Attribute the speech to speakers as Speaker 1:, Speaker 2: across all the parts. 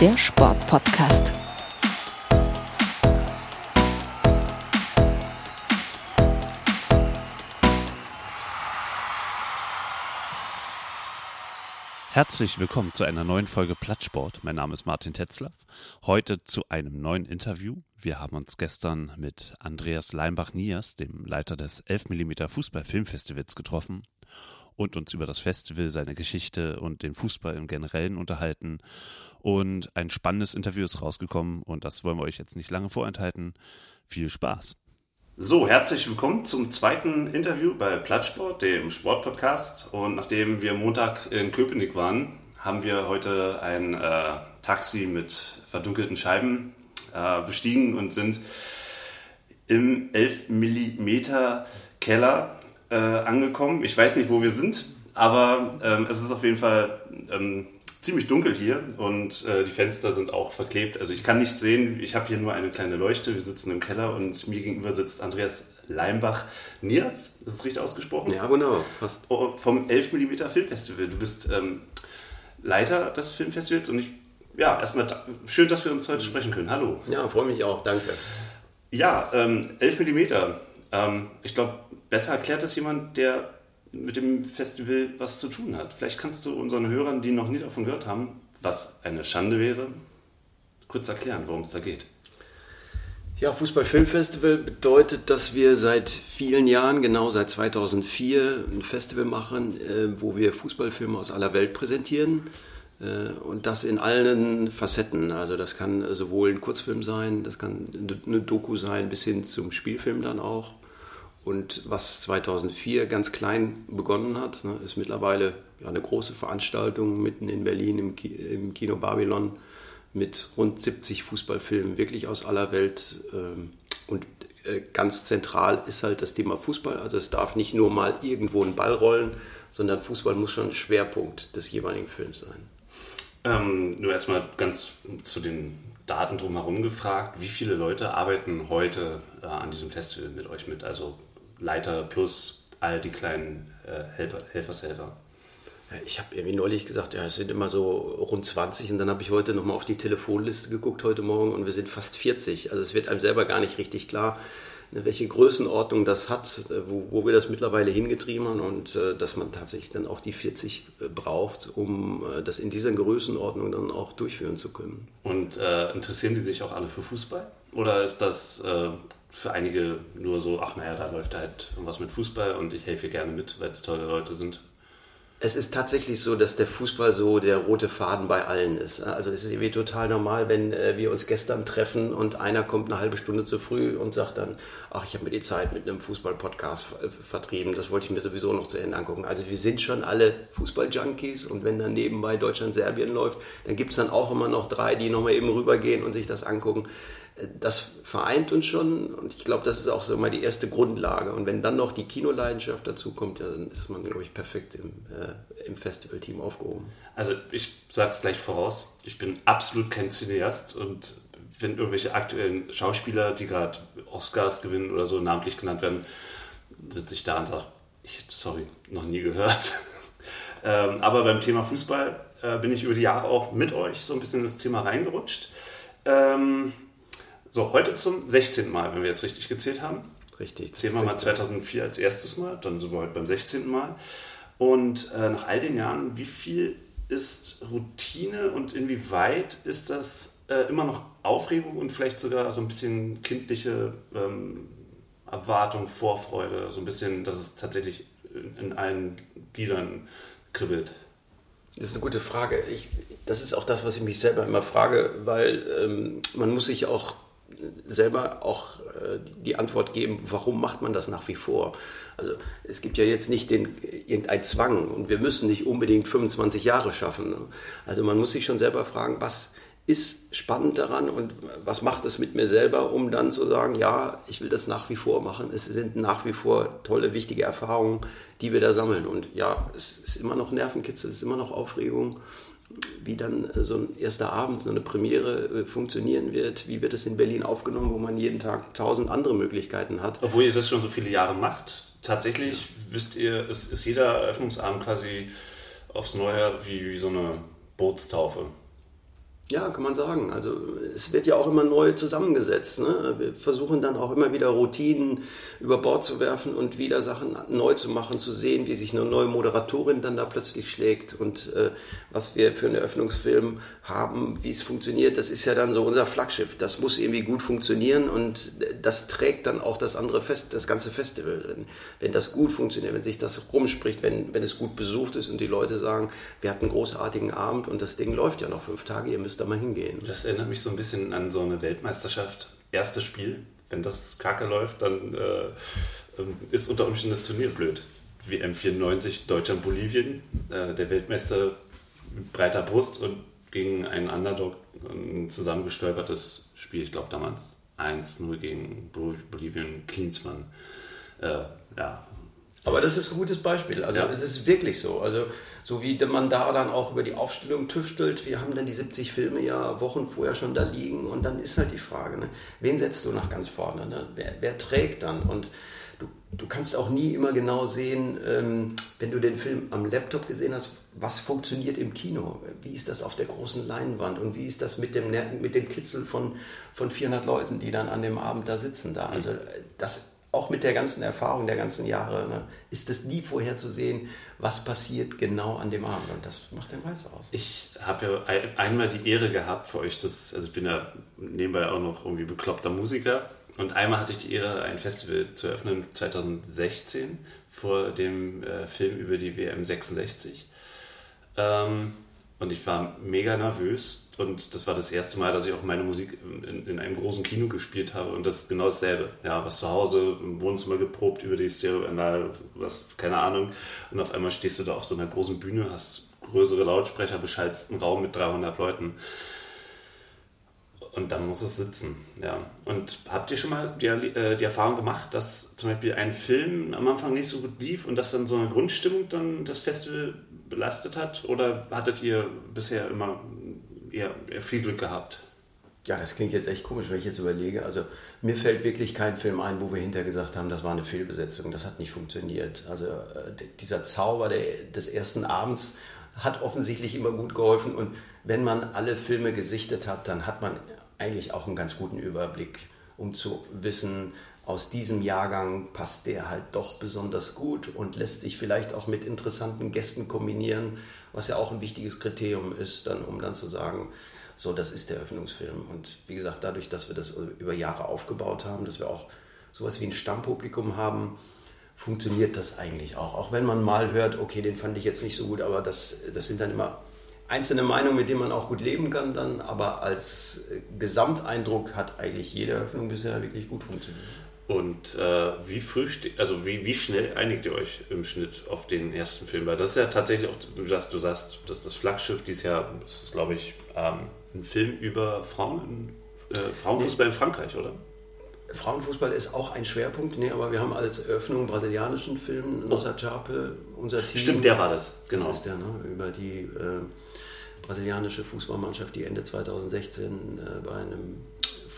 Speaker 1: Der Sportpodcast.
Speaker 2: Herzlich willkommen zu einer neuen Folge Plattsport. Mein Name ist Martin Tetzlaff. Heute zu einem neuen Interview. Wir haben uns gestern mit Andreas Leimbach-Niers, dem Leiter des 11mm Fußball-Filmfestivals, getroffen und uns über das Festival, seine Geschichte und den Fußball im Generellen unterhalten. Und ein spannendes Interview ist rausgekommen und das wollen wir euch jetzt nicht lange vorenthalten. Viel Spaß! So, herzlich willkommen zum zweiten Interview bei Plattsport, dem Sportpodcast. Und nachdem wir Montag in Köpenick waren, haben wir heute ein äh, Taxi mit verdunkelten Scheiben äh, bestiegen und sind im 11 mm Keller äh, angekommen. Ich weiß nicht, wo wir sind, aber ähm, es ist auf jeden Fall ähm, ziemlich dunkel hier und äh, die Fenster sind auch verklebt. Also ich kann nicht sehen, ich habe hier nur eine kleine Leuchte. Wir sitzen im Keller und mir gegenüber sitzt Andreas Leimbach. Niers, ist das richtig ausgesprochen?
Speaker 3: Ja, genau. Passt.
Speaker 2: Oh, vom 11 mm Filmfestival. Du bist ähm, Leiter des Filmfestivals und ich, ja, erstmal schön, dass wir uns heute sprechen können. Hallo.
Speaker 3: Ja, freue mich auch, danke.
Speaker 2: Ja, ähm, 11 mm. Ähm, ich glaube, besser erklärt das jemand, der mit dem Festival was zu tun hat. Vielleicht kannst du unseren Hörern, die noch nie davon gehört haben, was eine Schande wäre, kurz erklären, worum es da geht.
Speaker 3: Ja, Fußballfilmfestival bedeutet, dass wir seit vielen Jahren, genau seit 2004, ein Festival machen, äh, wo wir Fußballfilme aus aller Welt präsentieren. Äh, und das in allen Facetten. Also das kann sowohl ein Kurzfilm sein, das kann eine Doku sein, bis hin zum Spielfilm dann auch. Und was 2004 ganz klein begonnen hat, ne, ist mittlerweile eine große Veranstaltung mitten in Berlin im, Ki im, Kino Babylon mit rund 70 Fußballfilmen, wirklich aus aller Welt. Ähm, und äh, ganz zentral ist halt das Thema Fußball. Also es darf nicht nur mal irgendwo ein Ball rollen, sondern Fußball muss schon Schwerpunkt des jeweiligen Films sein.
Speaker 2: Ähm, nur erstmal ganz zu den Daten drumherum gefragt. Wie viele Leute arbeiten heute äh, an diesem Festival mit euch mit? Also Leiter plus all die kleinen äh, Helfer, Helfershelfer.
Speaker 3: Ich habe irgendwie neulich gesagt, ja, es sind immer so rund 20 und dann habe ich heute nochmal auf die Telefonliste geguckt heute Morgen und wir sind fast 40. Also es wird einem selber gar nicht richtig klar, welche Größenordnung das hat, wo, wo wir das mittlerweile hingetrieben haben und äh, dass man tatsächlich dann auch die 40 äh, braucht, um äh, das in dieser Größenordnung dann auch durchführen zu können.
Speaker 2: Und äh, interessieren die sich auch alle für Fußball? Oder ist das äh, für einige nur so, ach naja, da läuft halt was mit Fußball und ich helfe gerne mit, weil es tolle Leute sind.
Speaker 3: Es ist tatsächlich so, dass der Fußball so der rote Faden bei allen ist. Also es ist irgendwie total normal, wenn äh, wir uns gestern treffen und einer kommt eine halbe Stunde zu früh und sagt dann, ach, ich habe mir die Zeit mit einem Fußball-Podcast vertrieben, das wollte ich mir sowieso noch zu Ende angucken. Also wir sind schon alle Fußball-Junkies und wenn dann nebenbei Deutschland-Serbien läuft, dann gibt es dann auch immer noch drei, die nochmal eben rübergehen und sich das angucken das vereint uns schon und ich glaube, das ist auch so mal die erste Grundlage. Und wenn dann noch die Kinoleidenschaft dazu kommt, ja, dann ist man, glaube ich, perfekt im, äh, im Festivalteam aufgehoben.
Speaker 2: Also ich sage es gleich voraus, ich bin absolut kein Cineast und wenn irgendwelche aktuellen Schauspieler, die gerade Oscars gewinnen oder so namentlich genannt werden, sitze ich da und sage, ich, sorry, noch nie gehört. ähm, aber beim Thema Fußball äh, bin ich über die Jahre auch mit euch so ein bisschen ins Thema reingerutscht. Ähm, so, heute zum 16. Mal, wenn wir jetzt richtig gezählt haben.
Speaker 3: Richtig.
Speaker 2: Zählen wir mal 2004 als erstes Mal, dann sind wir heute beim 16. Mal. Und äh, nach all den Jahren, wie viel ist Routine und inwieweit ist das äh, immer noch Aufregung und vielleicht sogar so ein bisschen kindliche ähm, Erwartung, Vorfreude, so ein bisschen, dass es tatsächlich in, in allen Gliedern kribbelt?
Speaker 3: Das ist eine gute Frage. Ich, das ist auch das, was ich mich selber immer frage, weil ähm, man muss sich auch selber auch äh, die Antwort geben, warum macht man das nach wie vor? Also es gibt ja jetzt nicht den, irgendeinen Zwang und wir müssen nicht unbedingt 25 Jahre schaffen. Ne? Also man muss sich schon selber fragen, was ist spannend daran und was macht es mit mir selber, um dann zu sagen, ja, ich will das nach wie vor machen. Es sind nach wie vor tolle, wichtige Erfahrungen, die wir da sammeln. Und ja, es ist immer noch Nervenkitzel, es ist immer noch Aufregung, wie dann so ein erster Abend, so eine Premiere äh, funktionieren wird. Wie wird es in Berlin aufgenommen, wo man jeden Tag tausend andere Möglichkeiten hat.
Speaker 2: Obwohl ihr das schon so viele Jahre macht, tatsächlich wisst ihr, ist, ist jeder Eröffnungsabend quasi aufs Neue wie, wie so eine Bootstaufe.
Speaker 3: Ja, kann man sagen. Also es wird ja auch immer neu zusammengesetzt. Ne? Wir versuchen dann auch immer wieder Routinen über Bord zu werfen und wieder Sachen neu zu machen, zu sehen, wie sich eine neue Moderatorin dann da plötzlich schlägt und äh, was wir für einen Eröffnungsfilm haben, wie es funktioniert. Das ist ja dann so unser Flaggschiff. Das muss irgendwie gut funktionieren und das trägt dann auch das andere Fest, das ganze Festival drin. Wenn das gut funktioniert, wenn sich das rumspricht, wenn, wenn es gut besucht ist und die Leute sagen, wir hatten einen großartigen Abend und das Ding läuft ja noch fünf Tage, ihr müsst da mal hingehen.
Speaker 2: Das erinnert mich so ein bisschen an so eine Weltmeisterschaft, erstes Spiel. Wenn das kacke läuft, dann äh, ähm, ist unter Umständen das Turnier blöd. WM 94, Deutschland, Bolivien. Äh, der Weltmeister mit breiter Brust und gegen einen Underdog ein zusammengestolpertes Spiel. Ich glaube damals 1-0 gegen Bolivien, Klinsmann. Äh, ja,
Speaker 3: aber das ist ein gutes Beispiel. Also ja. das ist wirklich so. Also so wie man da dann auch über die Aufstellung tüftelt, wir haben dann die 70 Filme ja Wochen vorher schon da liegen und dann ist halt die Frage, ne? wen setzt du nach ganz vorne? Ne? Wer, wer, trägt dann? Und du, du kannst auch nie immer genau sehen, ähm, wenn du den Film am Laptop gesehen hast, was funktioniert im Kino? Wie ist das auf der großen Leinwand? Und wie ist das mit dem, mit dem Kitzel von, von 400 Leuten, die dann an dem Abend da sitzen da? Also das auch mit der ganzen Erfahrung der ganzen Jahre, ne, ist es nie vorherzusehen, was passiert genau an dem Abend. Und das macht den Reiz aus.
Speaker 2: Ich habe ja einmal die Ehre gehabt für euch, das, also ich bin ja nebenbei auch noch irgendwie bekloppter Musiker. Und einmal hatte ich die Ehre, ein Festival zu eröffnen, 2016, vor dem äh, Film über die WM 66. Ähm, und ich war mega nervös und das war das erste Mal, dass ich auch meine Musik in, in, einem großen Kino gespielt habe und das ist genau dasselbe. Ja, was zu Hause im Wohnzimmer geprobt über die Stereoanlage, was, keine Ahnung. Und auf einmal stehst du da auf so einer großen Bühne, hast größere Lautsprecher, beschallst einen Raum mit 300 Leuten. Und dann muss es sitzen, ja. Und habt ihr schon mal die, äh, die Erfahrung gemacht, dass zum Beispiel ein Film am Anfang nicht so gut lief und dass dann so eine Grundstimmung dann das Festival belastet hat? Oder hattet ihr bisher immer eher, viel Glück gehabt?
Speaker 3: Ja, das klingt jetzt echt komisch, wenn ich jetzt überlege. Also mir fällt wirklich kein Film ein, wo wir hinterher gesagt haben, das war eine Fehlbesetzung, das hat nicht funktioniert. Also äh, dieser Zauber des ersten Abends hat offensichtlich immer gut geholfen und wenn man alle Filme gesichtet hat, dann hat man eigentlich auch einen ganz guten Überblick, um zu wissen, aus diesem Jahrgang passt der halt doch besonders gut und lässt sich vielleicht auch mit interessanten Gästen kombinieren, was ja auch ein wichtiges Kriterium ist, dann, um dann zu sagen, so, das ist der Öffnungsfilm. Und wie gesagt, dadurch, dass wir das über Jahre aufgebaut haben, dass wir auch sowas wie ein Stammpublikum haben, funktioniert das eigentlich auch. Auch wenn man mal hört, okay, den fand ich jetzt nicht so gut, aber das, das sind dann immer einzelne Meinungen, mit denen man auch gut leben kann dann, aber als Gesamteindruck hat eigentlich jede Öffnung bisher wirklich gut funktioniert.
Speaker 2: Und äh, wie früh, also wie, wie schnell einigt ihr euch im Schnitt auf den ersten Film? Weil das ist ja tatsächlich auch, du sagst, du sagst dass das Flaggschiff dieses Jahr, das ist glaube ich ähm, ein Film über Frauen, äh, Frauenfußball in Frankreich, oder?
Speaker 3: Frauenfußball ist auch ein Schwerpunkt, nee, aber wir haben als Eröffnung einen brasilianischen Film, Nossa Chape, unser Team.
Speaker 2: Stimmt, der war das,
Speaker 3: genau. Das ist der, ne? über die äh, brasilianische Fußballmannschaft, die Ende 2016 äh, bei einem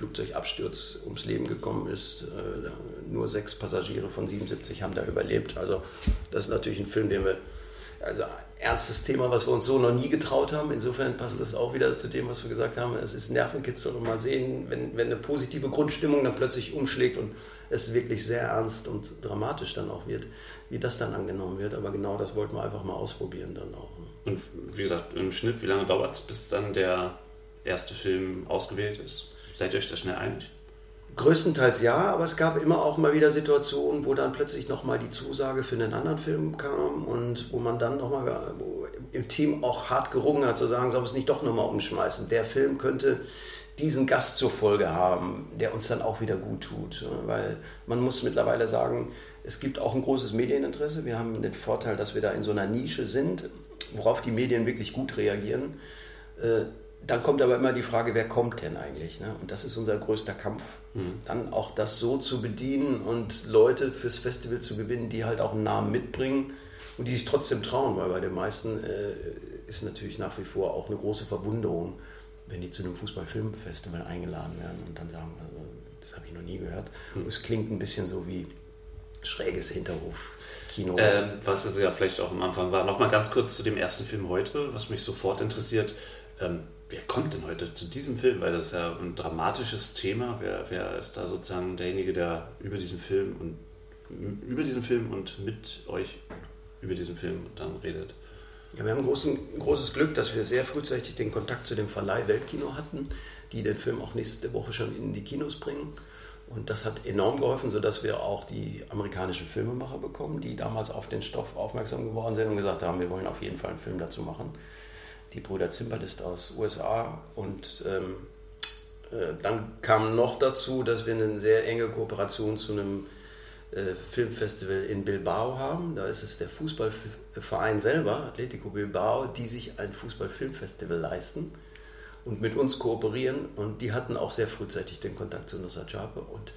Speaker 3: Flugzeugabsturz ums Leben gekommen ist. Äh, nur sechs Passagiere von 77 haben da überlebt. Also das ist natürlich ein Film, den wir, also ernstes Thema, was wir uns so noch nie getraut haben. Insofern passt das auch wieder zu dem, was wir gesagt haben. Es ist Nervenkitzel und mal sehen, wenn, wenn eine positive Grundstimmung dann plötzlich umschlägt und es wirklich sehr ernst und dramatisch dann auch wird, wie das dann angenommen wird. Aber genau das wollten wir einfach mal ausprobieren dann auch. Ne?
Speaker 2: Und wie gesagt, im Schnitt, wie lange dauert es, bis dann der erste Film ausgewählt ist? Seid ihr euch da schnell einig?
Speaker 3: Größtenteils ja, aber es gab immer auch mal wieder Situationen, wo dann plötzlich nochmal die Zusage für einen anderen Film kam und wo man dann nochmal im Team auch hart gerungen hat, zu sagen, sollen wir es nicht doch nochmal umschmeißen. Der Film könnte diesen Gast zur Folge haben, der uns dann auch wieder gut tut. Weil man muss mittlerweile sagen, es gibt auch ein großes Medieninteresse. Wir haben den Vorteil, dass wir da in so einer Nische sind, worauf die Medien wirklich gut reagieren. Dann kommt aber immer die Frage, wer kommt denn eigentlich? Ne? Und das ist unser größter Kampf. Mhm. Dann auch das so zu bedienen und Leute fürs Festival zu gewinnen, die halt auch einen Namen mitbringen und die sich trotzdem trauen, weil bei den meisten äh, ist natürlich nach wie vor auch eine große Verwunderung, wenn die zu einem Fußballfilmfestival eingeladen werden und dann sagen, also, das habe ich noch nie gehört. Mhm. Es klingt ein bisschen so wie schräges Hinterhof. Kino.
Speaker 2: Ähm, was es ja vielleicht auch am Anfang war. Nochmal ganz kurz zu dem ersten Film heute, was mich sofort interessiert. Ähm, wer kommt denn heute zu diesem Film? Weil das ist ja ein dramatisches Thema. Wer, wer ist da sozusagen derjenige, der über diesen Film und über diesen Film und mit euch über diesen Film dann redet?
Speaker 3: Ja, wir haben großen, großes Glück, dass wir sehr frühzeitig den Kontakt zu dem Verleih Weltkino hatten, die den Film auch nächste Woche schon in die Kinos bringen. Und das hat enorm geholfen, sodass wir auch die amerikanischen Filmemacher bekommen, die damals auf den Stoff aufmerksam geworden sind und gesagt haben, wir wollen auf jeden Fall einen Film dazu machen die Brüder Zimbalist aus USA. Und ähm, äh, dann kam noch dazu, dass wir eine sehr enge Kooperation zu einem äh, Filmfestival in Bilbao haben. Da ist es der Fußballverein selber, Atletico Bilbao, die sich ein Fußballfilmfestival leisten und mit uns kooperieren. Und die hatten auch sehr frühzeitig den Kontakt zu Nusra Chape. Und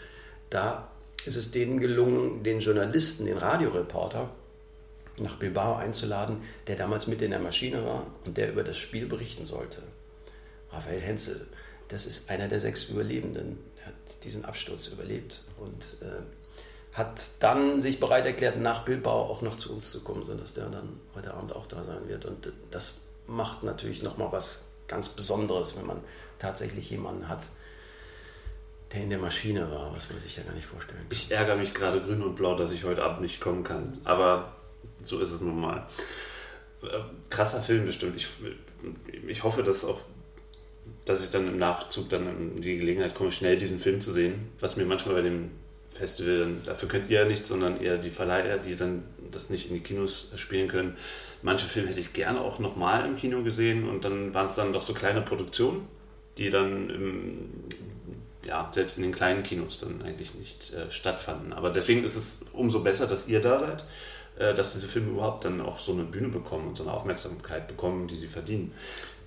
Speaker 3: da ist es denen gelungen, den Journalisten, den Radioreporter, nach Bilbao einzuladen, der damals mit in der Maschine war und der über das Spiel berichten sollte. Raphael Henzel, das ist einer der sechs Überlebenden. Er hat diesen Absturz überlebt und äh, hat dann sich bereit erklärt, nach Bilbao auch noch zu uns zu kommen, sodass der dann heute Abend auch da sein wird. Und das macht natürlich nochmal was ganz Besonderes, wenn man tatsächlich jemanden hat, der in der Maschine war, was man sich ja gar nicht vorstellen kann.
Speaker 2: Ich ärgere mich gerade grün und blau, dass ich heute Abend nicht kommen kann. Aber so ist es nun mal. Äh, krasser Film bestimmt. Ich, ich hoffe, dass auch dass ich dann im Nachzug dann die Gelegenheit komme, schnell diesen Film zu sehen. Was mir manchmal bei dem Festival, dann, dafür könnt ihr ja nicht, sondern eher die Verleiher, die dann das nicht in die Kinos spielen können. Manche Filme hätte ich gerne auch nochmal im Kino gesehen und dann waren es dann doch so kleine Produktionen, die dann im, ja, selbst in den kleinen Kinos dann eigentlich nicht äh, stattfanden. Aber deswegen ist es umso besser, dass ihr da seid dass diese Filme überhaupt dann auch so eine Bühne bekommen und so eine Aufmerksamkeit bekommen, die sie verdienen.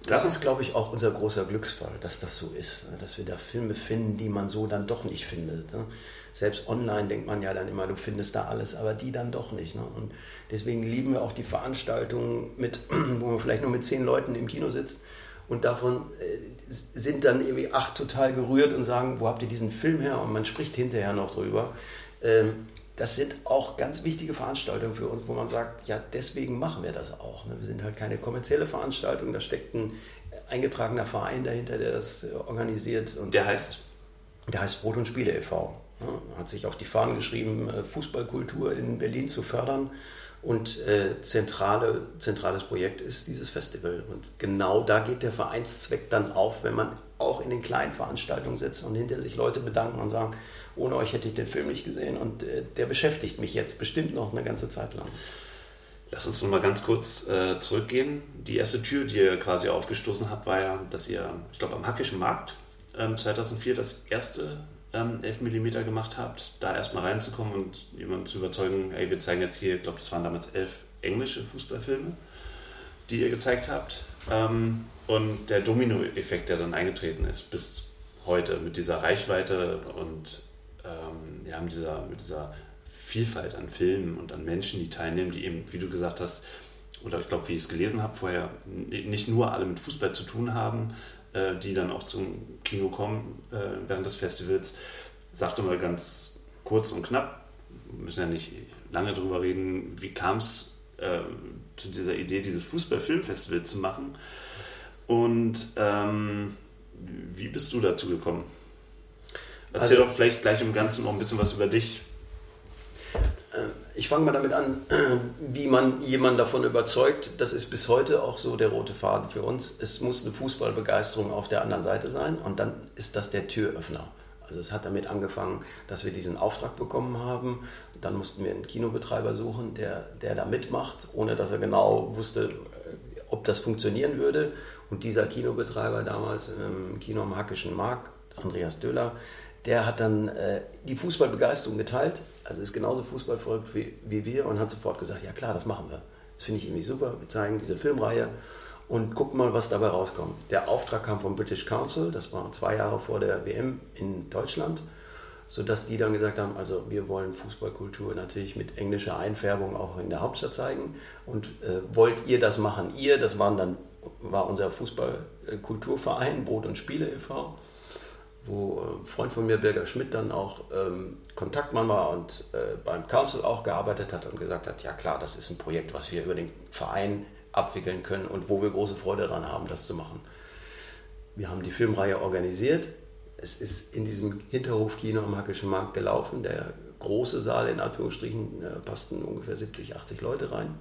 Speaker 3: Das ist, glaube ich, auch unser großer Glücksfall, dass das so ist, ne? dass wir da Filme finden, die man so dann doch nicht findet. Ne? Selbst online denkt man ja dann immer, du findest da alles, aber die dann doch nicht. Ne? Und deswegen lieben wir auch die Veranstaltungen, mit, wo man vielleicht nur mit zehn Leuten im Kino sitzt und davon äh, sind dann irgendwie acht total gerührt und sagen, wo habt ihr diesen Film her? Und man spricht hinterher noch drüber. Ähm, das sind auch ganz wichtige Veranstaltungen für uns, wo man sagt, ja, deswegen machen wir das auch. Ne? Wir sind halt keine kommerzielle Veranstaltung, da steckt ein eingetragener Verein dahinter, der das äh, organisiert.
Speaker 2: Und der heißt?
Speaker 3: Der heißt Brot und Spiele e.V. Hat sich auf die Fahnen geschrieben, äh, Fußballkultur in Berlin zu fördern. Und äh, zentrale, zentrales Projekt ist dieses Festival. Und genau da geht der Vereinszweck dann auf, wenn man auch in den kleinen Veranstaltungen sitzt und hinter sich Leute bedanken und sagen, ohne euch hätte ich den Film nicht gesehen und äh, der beschäftigt mich jetzt bestimmt noch eine ganze Zeit lang.
Speaker 2: Lass uns noch mal ganz kurz äh, zurückgehen. Die erste Tür, die ihr quasi aufgestoßen habt, war ja, dass ihr, ich glaube, am Hackischen Markt ähm, 2004 das erste ähm, 11 mm gemacht habt, da erstmal reinzukommen und jemanden zu überzeugen, hey, wir zeigen jetzt hier, ich glaube, das waren damals elf englische Fußballfilme, die ihr gezeigt habt. Ähm, und der Domino-Effekt, der dann eingetreten ist bis heute mit dieser Reichweite und ja, mit, dieser, mit dieser Vielfalt an Filmen und an Menschen, die teilnehmen, die eben, wie du gesagt hast, oder ich glaube, wie ich es gelesen habe vorher, nicht nur alle mit Fußball zu tun haben, äh, die dann auch zum Kino kommen äh, während des Festivals. Sagte mal ganz kurz und knapp, wir müssen ja nicht lange drüber reden, wie kam es äh, zu dieser Idee, dieses Fußball-Filmfestival zu machen und ähm, wie bist du dazu gekommen? Erzähl also, doch vielleicht gleich im Ganzen noch ein bisschen was über dich.
Speaker 3: Ich fange mal damit an, wie man jemanden davon überzeugt. Das ist bis heute auch so der rote Faden für uns. Es muss eine Fußballbegeisterung auf der anderen Seite sein und dann ist das der Türöffner. Also es hat damit angefangen, dass wir diesen Auftrag bekommen haben. Dann mussten wir einen Kinobetreiber suchen, der, der da mitmacht, ohne dass er genau wusste, äh, ob das funktionieren würde. Und dieser Kinobetreiber damals im Kino am Hackischen Markt, Andreas Döller, der hat dann äh, die Fußballbegeisterung geteilt, also ist genauso fußballverrückt wie, wie wir und hat sofort gesagt, ja klar, das machen wir. Das finde ich irgendwie super, wir zeigen diese Filmreihe und guck mal, was dabei rauskommt. Der Auftrag kam vom British Council, das war zwei Jahre vor der WM in Deutschland, sodass die dann gesagt haben, also wir wollen Fußballkultur natürlich mit englischer Einfärbung auch in der Hauptstadt zeigen und äh, wollt ihr das machen? Ihr, das waren dann, war unser Fußballkulturverein, Brot und Spiele e.V., wo ein äh, Freund von mir, Birger Schmidt, dann auch ähm, Kontaktmann war und äh, beim Council auch gearbeitet hat und gesagt hat, ja klar, das ist ein Projekt, was wir über den Verein abwickeln können und wo wir große Freude daran haben, das zu machen. Wir haben die Filmreihe organisiert. Es ist in diesem Hinterhofkino am Hackischen Markt gelaufen. Der große Saal, in Anführungsstrichen, äh, passten ungefähr 70, 80 Leute rein.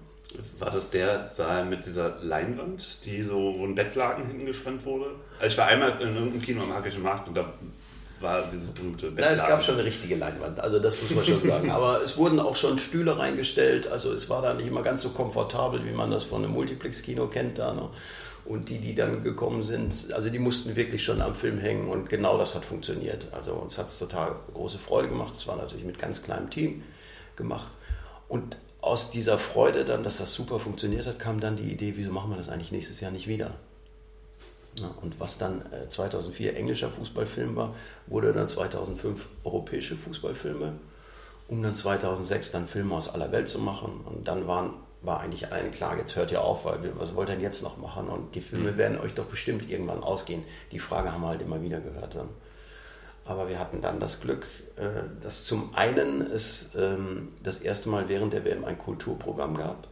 Speaker 2: War das der Saal mit dieser Leinwand, die so ein Bettlaken hinten gespannt wurde? Also ich war einmal in irgendeinem Kino am Hackischen Markt und da war dieses berühmte
Speaker 3: Bettlaken. Na, es gab schon eine richtige Leinwand, also das muss man schon sagen. Aber es wurden auch schon Stühle reingestellt, also es war da nicht immer ganz so komfortabel, wie man das von einem Multiplex-Kino kennt da. Ne? Und die, die dann gekommen sind, also die mussten wirklich schon am Film hängen und genau das hat funktioniert. Also uns hat es total große Freude gemacht. Es war natürlich mit ganz kleinem Team gemacht. Und aus dieser Freude dann, dass das super funktioniert hat, kam dann die Idee, wieso machen wir das eigentlich nächstes Jahr nicht wieder? Ja, und was dann 2004 äh, englischer Fußballfilm war, wurde dann 2005 europäische Fußballfilme, um dann 2006 dann Filme aus aller Welt zu machen. Und dann waren, war eigentlich allen klar, jetzt hört ihr auf, weil wir, was wollt ihr denn jetzt noch machen? Und die Filme mhm. werden euch doch bestimmt irgendwann ausgehen. Die Frage haben wir halt immer wieder gehört. Dann. Aber wir hatten dann das Glück, äh, dass zum einen es ähm, das erste Mal während der WM ein Kulturprogramm gab.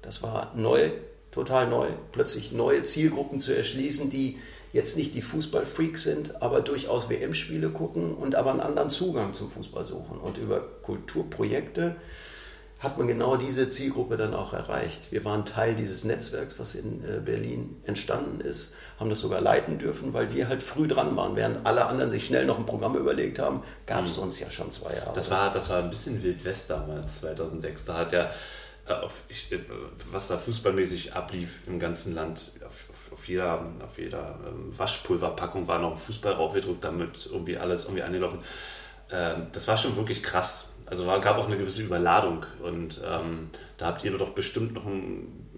Speaker 3: Das war neu, total neu, plötzlich neue Zielgruppen zu erschließen, die jetzt nicht die Fußballfreaks sind, aber durchaus WM-Spiele gucken und aber einen anderen Zugang zum Fußball suchen. Und über Kulturprojekte hat man genau diese Zielgruppe dann auch erreicht. Wir waren Teil dieses Netzwerks, was in äh, Berlin entstanden ist, haben das sogar leiten dürfen, weil wir halt früh dran waren. Während alle anderen sich schnell noch ein Programm überlegt haben, gab es mhm. uns ja schon zwei Jahre.
Speaker 2: Das war, das war ein bisschen Wild West damals, 2006. Da hat ja, äh, auf, ich, äh, was da fußballmäßig ablief im ganzen Land, auf, auf jeder, auf jeder ähm, Waschpulverpackung war noch ein Fußball draufgedruckt, damit irgendwie alles irgendwie angelaufen. Ähm, das war schon wirklich krass also war, gab auch eine gewisse Überladung und ähm, da habt ihr doch bestimmt noch ein,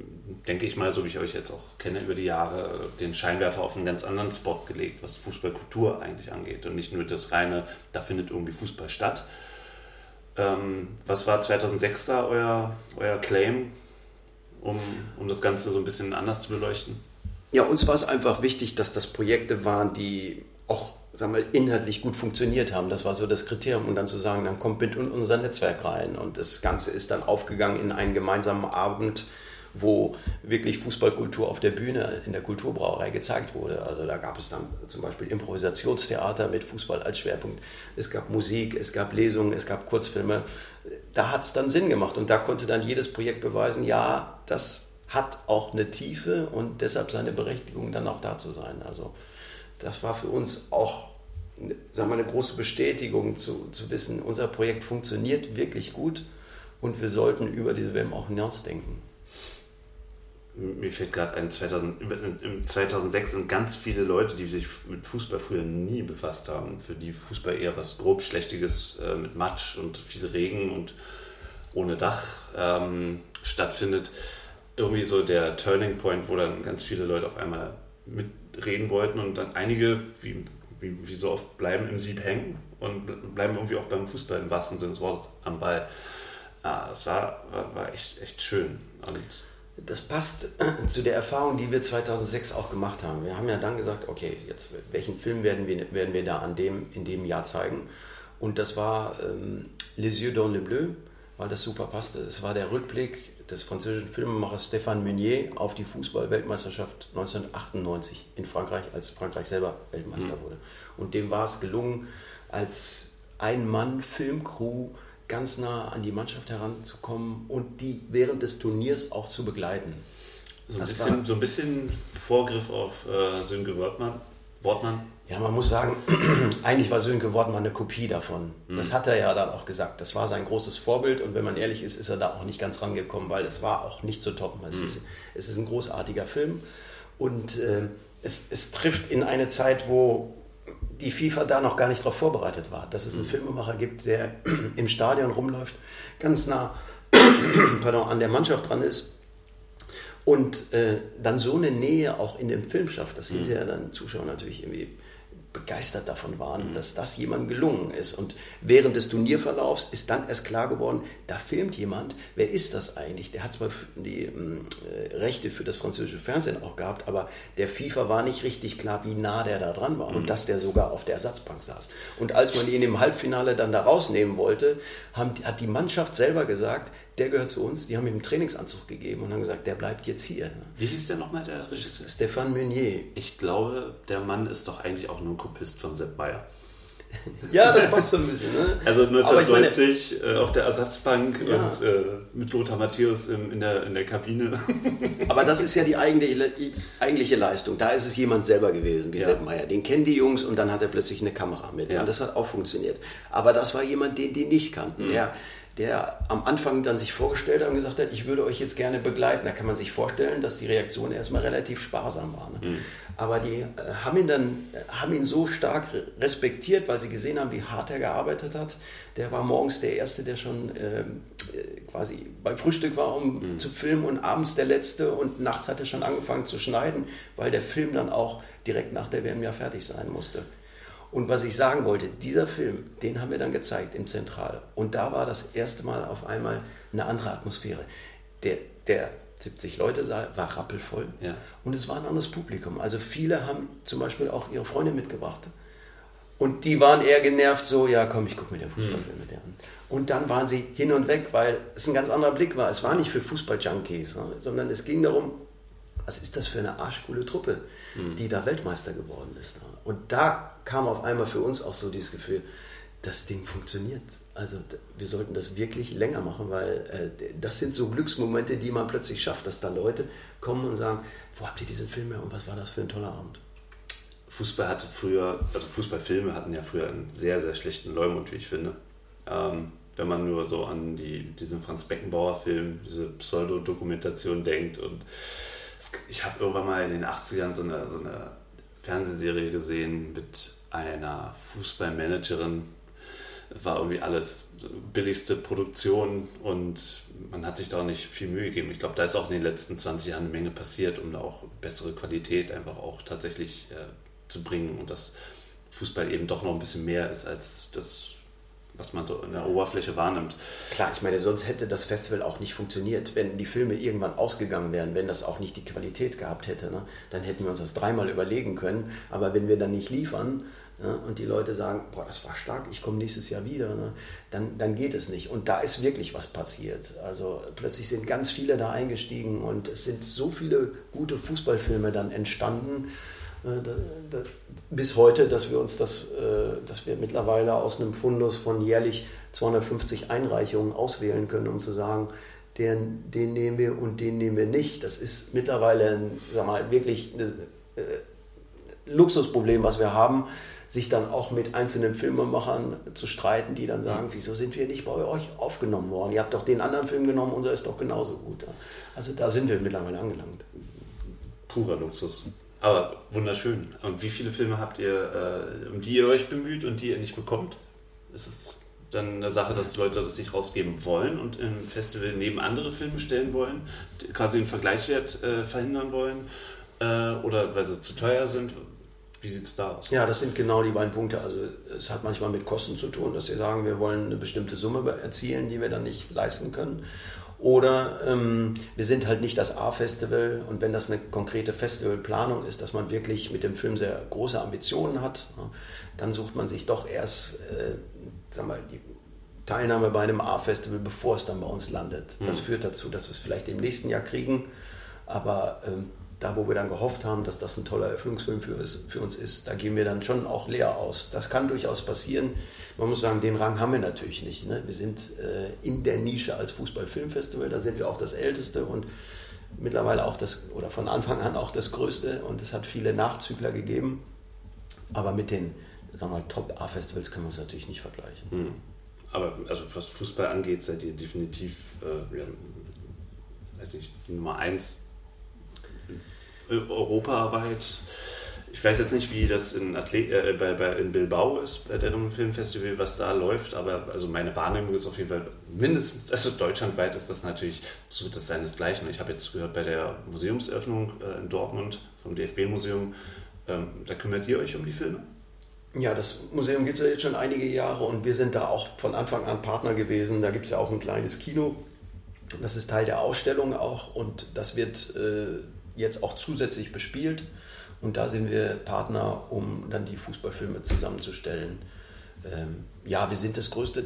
Speaker 2: denke ich mal, so wie ich euch jetzt auch kenne über die Jahre, den Scheinwerfer auf einen ganz anderen Spot gelegt, was Fußballkultur eigentlich angeht und nicht nur das reine, da findet irgendwie Fußball statt. Ähm, was war 2006 da euer, euer Claim, um, um das Ganze so ein bisschen anders zu beleuchten?
Speaker 3: Ja, uns war es einfach wichtig, dass das Projekte waren, die auch sagen wir, inhaltlich gut funktioniert haben. Das war so das Kriterium. Und dann zu sagen, dann kommt mit in unser Netzwerk rein. Und das Ganze ist dann aufgegangen in einen gemeinsamen Abend, wo wirklich Fußballkultur auf der Bühne in der Kulturbrauerei gezeigt wurde. Also da gab es dann zum Beispiel Improvisationstheater mit Fußball als Schwerpunkt. Es gab Musik, es gab Lesungen, es gab Kurzfilme. Da hat es dann Sinn gemacht. Und da konnte dann jedes Projekt beweisen, ja, das hat auch eine Tiefe und deshalb seine Berechtigung, dann auch da zu sein. Also das war für uns auch sagen wir, eine große Bestätigung zu, zu wissen, unser Projekt funktioniert wirklich gut und wir sollten über diese WM auch hinausdenken.
Speaker 2: Mir fällt gerade ein, 2000, 2006 sind ganz viele Leute, die sich mit Fußball früher nie befasst haben, für die Fußball eher was grob Schlechtiges äh, mit Matsch und viel Regen und ohne Dach ähm, stattfindet. Irgendwie so der Turning Point, wo dann ganz viele Leute auf einmal mit reden wollten und dann einige, wie, wie, wie so oft, bleiben im Sieb hängen und bleiben irgendwie auch beim Fußball im wahrsten Sinne des Wortes am Ball. Ah, das war, war, war echt, echt schön. Und
Speaker 3: das passt zu der Erfahrung, die wir 2006 auch gemacht haben. Wir haben ja dann gesagt, okay, jetzt welchen Film werden wir, werden wir da an dem, in dem Jahr zeigen? Und das war ähm, Les Yeux dans le Bleu, weil das super passte. Es war der Rückblick des französischen Filmemachers Stéphane Meunier auf die Fußball-Weltmeisterschaft 1998 in Frankreich, als Frankreich selber Weltmeister mhm. wurde. Und dem war es gelungen, als Ein-Mann-Filmcrew ganz nah an die Mannschaft heranzukommen und die während des Turniers auch zu begleiten.
Speaker 2: So ein, bisschen, so ein bisschen, Vorgriff auf äh, Sönke Wortmann. Wortmann.
Speaker 3: Ja, man muss sagen, eigentlich war Sönke Wortmann eine Kopie davon. Mhm. Das hat er ja dann auch gesagt. Das war sein großes Vorbild und wenn man ehrlich ist, ist er da auch nicht ganz rangekommen, weil es war auch nicht zu toppen. Es, mhm. ist, es ist ein großartiger Film und äh, es, es trifft in eine Zeit, wo die FIFA da noch gar nicht darauf vorbereitet war, dass es einen mhm. Filmemacher gibt, der im Stadion rumläuft, ganz nah pardon, an der Mannschaft dran ist Und äh, dann so eine Nähe auch in dem Film schafft, dass hinterher dann Zuschauer natürlich irgendwie begeistert davon waren, mhm. dass das jemandem gelungen ist. Und während des Turnierverlaufs ist dann erst klar geworden, da filmt jemand. Wer ist das eigentlich? Der hat zwar die äh, Rechte für das französische Fernsehen auch gehabt, aber der FIFA war nicht richtig klar, wie nah der da dran war mhm. und dass der sogar auf der Ersatzbank saß. Und als man ihn im Halbfinale dann da rausnehmen wollte, haben, hat die Mannschaft selber gesagt, der gehört zu uns. Die haben ihm einen Trainingsanzug gegeben und haben gesagt, der bleibt jetzt hier.
Speaker 2: Wie hieß der nochmal, der Regisseur?
Speaker 3: Stefan Meunier.
Speaker 2: Ich glaube, der Mann ist doch eigentlich auch nur ein Kopist von Sepp Bayer.
Speaker 3: Ja, das passt so ein bisschen. Ne?
Speaker 2: Also 1990 meine, äh, auf der Ersatzbank ja. und äh, mit Lothar Matthäus in, in, der, in der Kabine.
Speaker 3: Aber das ist ja die eigentliche, eigentliche Leistung. Da ist es jemand selber gewesen, wie ja. Sepp Meier. Den kennen die Jungs und dann hat er plötzlich eine Kamera mit. Ja. Und das hat auch funktioniert. Aber das war jemand, den die nicht kannten. Mhm. Der, der am Anfang dann sich vorgestellt hat und gesagt hat, ich würde euch jetzt gerne begleiten. Da kann man sich vorstellen, dass die Reaktion erstmal relativ sparsam war. Ne? Mhm. Aber die äh, haben ihn dann haben ihn so stark respektiert, weil sie gesehen haben, wie hart er gearbeitet hat. Der war morgens der Erste, der schon äh, quasi beim Frühstück war, um mhm. zu filmen und abends der Letzte und nachts hat er schon angefangen zu schneiden, weil der Film dann auch direkt nach der WM ja fertig sein musste. Und was ich sagen wollte, dieser Film, den haben wir dann gezeigt im Zentral. Und da war das erste Mal auf einmal eine andere Atmosphäre. Der, der 70 Leute Saal war rappelvoll ja. und es war ein anderes Publikum. Also viele haben zum Beispiel auch ihre Freunde mitgebracht. Und die waren eher genervt, so, ja komm, ich gucke mir den Fußballfilm mit dir an. Und dann waren sie hin und weg, weil es ein ganz anderer Blick war. Es war nicht für Fußball-Junkies, ne, sondern es ging darum, was ist das für eine arschcoole Truppe, mhm. die da Weltmeister geworden ist. Und da kam auf einmal für uns auch so dieses Gefühl, das Ding funktioniert. Also wir sollten das wirklich länger machen, weil äh, das sind so Glücksmomente, die man plötzlich schafft, dass da Leute kommen und sagen, wo habt ihr diesen Film her und was war das für ein toller Abend?
Speaker 2: Fußball hatte früher, also Fußballfilme hatten ja früher einen sehr, sehr schlechten Leumund, wie ich finde. Ähm, wenn man nur so an die, diesen Franz Beckenbauer Film, diese Pseudodokumentation denkt und ich habe irgendwann mal in den 80ern so eine, so eine Fernsehserie gesehen mit einer Fußballmanagerin. War irgendwie alles billigste Produktion und man hat sich da auch nicht viel Mühe gegeben. Ich glaube, da ist auch in den letzten 20 Jahren eine Menge passiert, um da auch bessere Qualität einfach auch tatsächlich äh, zu bringen und dass Fußball eben doch noch ein bisschen mehr ist als das was man so in der Oberfläche wahrnimmt.
Speaker 3: Klar, ich meine, sonst hätte das Festival auch nicht funktioniert, wenn die Filme irgendwann ausgegangen wären, wenn das auch nicht die Qualität gehabt hätte. Ne? Dann hätten wir uns das dreimal überlegen können. Aber wenn wir dann nicht liefern ne, und die Leute sagen, boah, das war stark, ich komme nächstes Jahr wieder, ne, dann, dann geht es nicht. Und da ist wirklich was passiert. Also plötzlich sind ganz viele da eingestiegen und es sind so viele gute Fußballfilme dann entstanden äh, bis heute, dass wir uns das, äh, dass wir mittlerweile aus einem Fundus von jährlich 250 Einreichungen auswählen können, um zu sagen, den, den nehmen wir und den nehmen wir nicht. Das ist mittlerweile sag mal, wirklich ein äh, Luxusproblem, was wir haben, sich dann auch mit einzelnen Filmemachern zu streiten, die dann sagen, wieso sind wir nicht bei euch aufgenommen worden? Ihr habt doch den anderen Film genommen, unser ist doch genauso gut. Also da sind wir mittlerweile angelangt.
Speaker 2: Purer Luxus. Aber wunderschön. Und wie viele Filme habt ihr, äh, um die ihr euch bemüht und die ihr nicht bekommt? Ist es dann eine Sache, dass die Leute das nicht rausgeben wollen und im Festival neben andere Filme stellen wollen, quasi den Vergleichswert äh, verhindern wollen? Äh, oder weil sie zu teuer sind? Wie sieht es da aus?
Speaker 3: Ja, das sind genau die beiden Punkte. Also es hat manchmal mit Kosten zu tun, dass wir sagen, wir wollen eine bestimmte Summe erzielen, die wir dann nicht leisten können. Oder ähm, wir sind halt nicht das A-Festival und wenn das eine konkrete Festivalplanung ist, dass man wirklich mit dem Film sehr große Ambitionen hat, dann sucht man sich doch erst äh, sag mal, die Teilnahme bei einem A-Festival, bevor es dann bei uns landet. Das mhm. führt dazu, dass wir es vielleicht im nächsten Jahr kriegen, aber ähm, da, wo wir dann gehofft haben, dass das ein toller Erfüllungsfilm für, für uns ist, da gehen wir dann schon auch leer aus. Das kann durchaus passieren. Man muss sagen, den Rang haben wir natürlich nicht. Ne? Wir sind äh, in der Nische als Fußballfilmfestival, da sind wir auch das Älteste und mittlerweile auch das, oder von Anfang an auch das Größte und es hat viele Nachzügler gegeben. Aber mit den Top-A-Festivals können wir uns natürlich nicht vergleichen. Hm.
Speaker 2: Aber also was Fußball angeht, seid ihr definitiv äh, ja, weiß nicht, die Nummer eins europaweit ich weiß jetzt nicht, wie das in, Athlet, äh, bei, bei, in Bilbao ist, bei dem Filmfestival, was da läuft, aber also meine Wahrnehmung ist auf jeden Fall mindestens, also deutschlandweit ist das natürlich, so wird das seinesgleichen. Ich habe jetzt gehört, bei der Museumseröffnung äh, in Dortmund vom DFB-Museum, ähm, da kümmert ihr euch um die Filme?
Speaker 3: Ja, das Museum gibt es ja jetzt schon einige Jahre und wir sind da auch von Anfang an Partner gewesen. Da gibt es ja auch ein kleines Kino. Das ist Teil der Ausstellung auch und das wird äh, jetzt auch zusätzlich bespielt. Und da sind wir Partner, um dann die Fußballfilme zusammenzustellen. Ähm, ja, wir sind das Größte.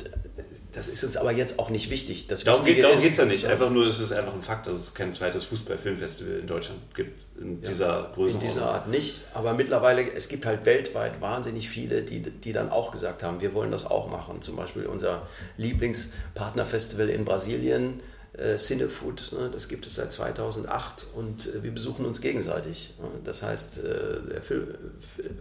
Speaker 3: Das ist uns aber jetzt auch nicht wichtig. Das
Speaker 2: darum geht es ja nicht. Einfach nur, es ist einfach ein Fakt, dass es kein zweites Fußballfilmfestival in Deutschland gibt. In ja, dieser Größe.
Speaker 3: In dieser Art nicht. Aber mittlerweile, es gibt halt weltweit wahnsinnig viele, die, die dann auch gesagt haben, wir wollen das auch machen. Zum Beispiel unser Lieblingspartnerfestival in Brasilien Cinefood. Ne? Das gibt es seit 2008 und äh, wir besuchen uns gegenseitig. Das heißt, äh, der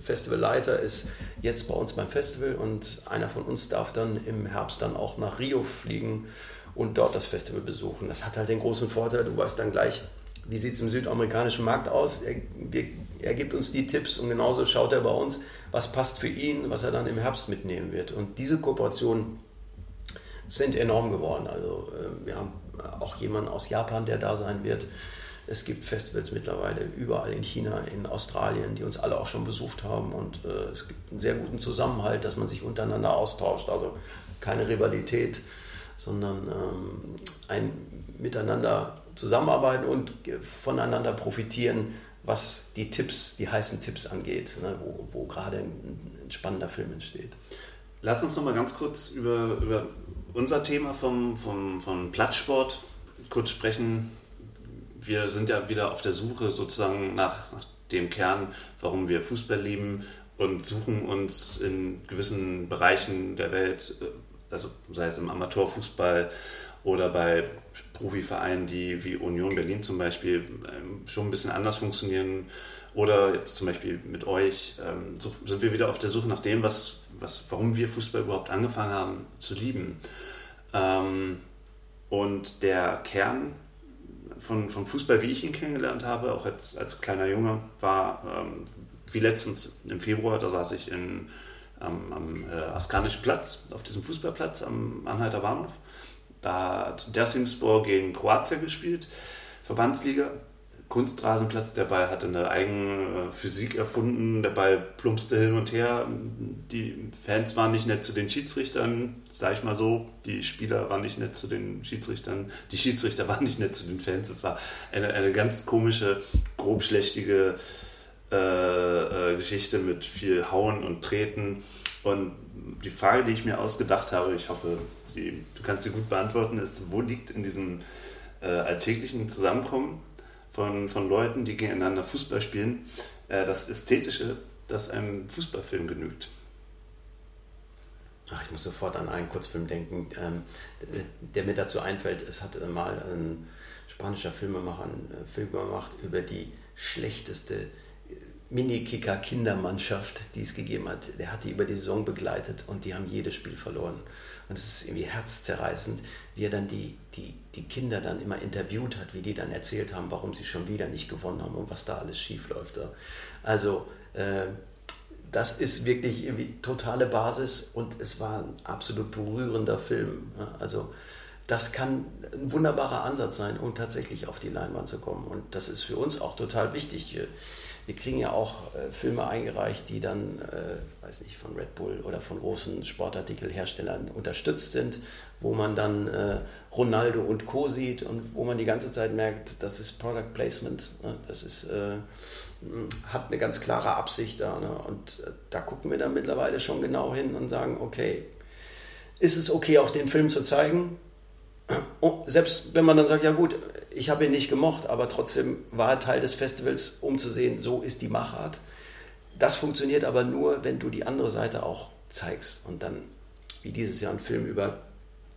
Speaker 3: Festivalleiter ist jetzt bei uns beim Festival und einer von uns darf dann im Herbst dann auch nach Rio fliegen und dort das Festival besuchen. Das hat halt den großen Vorteil, du weißt dann gleich, wie sieht es im südamerikanischen Markt aus. Er, wir, er gibt uns die Tipps und genauso schaut er bei uns, was passt für ihn, was er dann im Herbst mitnehmen wird. Und diese Kooperationen sind enorm geworden. Also wir haben auch jemand aus Japan, der da sein wird. Es gibt Festivals mittlerweile überall in China, in Australien, die uns alle auch schon besucht haben. Und äh, es gibt einen sehr guten Zusammenhalt, dass man sich untereinander austauscht. Also keine Rivalität, sondern ähm, ein Miteinander zusammenarbeiten und voneinander profitieren, was die Tipps, die heißen Tipps angeht, ne, wo, wo gerade ein, ein, spannender Film entsteht.
Speaker 2: Lass uns noch mal ganz kurz über, über unser Thema vom, vom, vom Plattsport kurz sprechen. Wir sind ja wieder auf der Suche sozusagen nach, nach dem Kern, warum wir Fußball lieben und suchen uns in gewissen Bereichen der Welt, äh, also sei es im Amateurfußball oder bei Profivereinen, die wie Union Berlin zum Beispiel ähm, schon ein bisschen anders funktionieren oder jetzt zum Beispiel mit euch, ähm, sind wir wieder auf der Suche nach dem, was, was, warum wir Fußball überhaupt angefangen haben zu lieben. Ähm, und der Kern von, von Fußball, wie ich ihn kennengelernt habe, auch als, als kleiner Junge, war ähm, wie letztens im Februar, da saß ich in, am, am äh, Askanischen Platz, auf diesem Fußballplatz am Anhalter Bahnhof. Da hat Dersimspor gegen Kroatien gespielt, Verbandsliga. Kunstrasenplatz. Der Ball hatte eine eigene Physik erfunden. Der Ball plumpste hin und her. Die Fans waren nicht nett zu den Schiedsrichtern, sag ich mal so. Die Spieler waren nicht nett zu den Schiedsrichtern. Die Schiedsrichter waren nicht nett zu den Fans. Es war eine, eine ganz komische, grobschlächtige äh, äh, Geschichte mit viel Hauen und Treten. Und die Frage, die ich mir ausgedacht habe, ich hoffe, die, du kannst sie gut beantworten, ist, wo liegt in diesem äh, alltäglichen Zusammenkommen von, von Leuten, die gegeneinander Fußball spielen, äh, das Ästhetische, das einem Fußballfilm genügt.
Speaker 3: Ach, ich muss sofort an einen Kurzfilm denken, ähm, der mir dazu einfällt. Es hat mal ein spanischer Filmemacher einen äh, Film gemacht über die schlechteste äh, Minikicker-Kindermannschaft, die es gegeben hat. Der hat die über die Saison begleitet und die haben jedes Spiel verloren. Und es ist irgendwie herzzerreißend, wie er dann die, die, die Kinder dann immer interviewt hat, wie die dann erzählt haben, warum sie schon wieder nicht gewonnen haben und was da alles schief läuft. Also äh, das ist wirklich irgendwie totale Basis und es war ein absolut berührender Film. Also das kann ein wunderbarer Ansatz sein, um tatsächlich auf die Leinwand zu kommen. Und das ist für uns auch total wichtig wir kriegen ja auch äh, Filme eingereicht, die dann, äh, weiß nicht, von Red Bull oder von großen Sportartikelherstellern unterstützt sind, wo man dann äh, Ronaldo und Co. sieht und wo man die ganze Zeit merkt, das ist Product Placement, ne? das ist, äh, hat eine ganz klare Absicht da. Ne? Und äh, da gucken wir dann mittlerweile schon genau hin und sagen, okay, ist es okay, auch den Film zu zeigen? Und selbst wenn man dann sagt, ja gut, ich habe ihn nicht gemocht, aber trotzdem war er Teil des Festivals, um zu sehen, so ist die Machart. Das funktioniert aber nur, wenn du die andere Seite auch zeigst und dann, wie dieses Jahr, einen Film über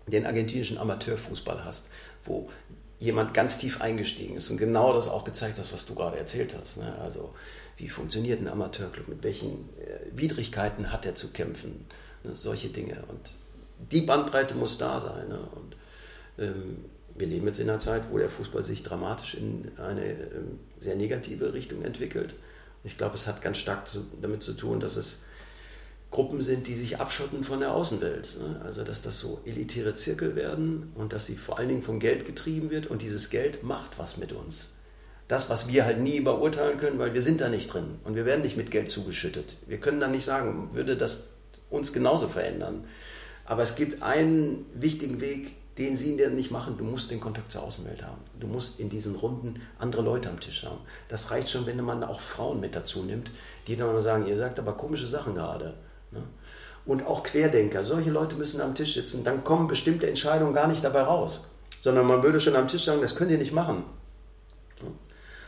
Speaker 3: den argentinischen Amateurfußball hast, wo jemand ganz tief eingestiegen ist und genau das auch gezeigt hat, was du gerade erzählt hast. Ne? Also wie funktioniert ein Amateurclub, mit welchen äh, Widrigkeiten hat er zu kämpfen, ne? solche Dinge. Und die Bandbreite muss da sein. Ne? Und ähm, wir leben jetzt in einer Zeit, wo der Fußball sich dramatisch in eine ähm, sehr negative Richtung entwickelt. Ich glaube, es hat ganz stark damit zu tun, dass es Gruppen sind, die sich abschotten von der Außenwelt. Ne? Also dass das so elitäre Zirkel werden und dass sie vor allen Dingen vom Geld getrieben wird und dieses Geld macht was mit uns. Das, was wir halt nie beurteilen können, weil wir sind da nicht drin und wir werden nicht mit Geld zugeschüttet. Wir können dann nicht sagen, würde das uns genauso verändern. Aber es gibt einen wichtigen Weg, den sie dir nicht machen. Du musst den Kontakt zur Außenwelt haben. Du musst in diesen Runden andere Leute am Tisch haben. Das reicht schon, wenn man auch Frauen mit dazu nimmt, die dann mal sagen, ihr sagt aber komische Sachen gerade. Ne? Und auch Querdenker, solche Leute müssen am Tisch sitzen. Dann kommen bestimmte Entscheidungen gar nicht dabei raus. Sondern man würde schon am Tisch sagen, das könnt ihr nicht machen. Ne?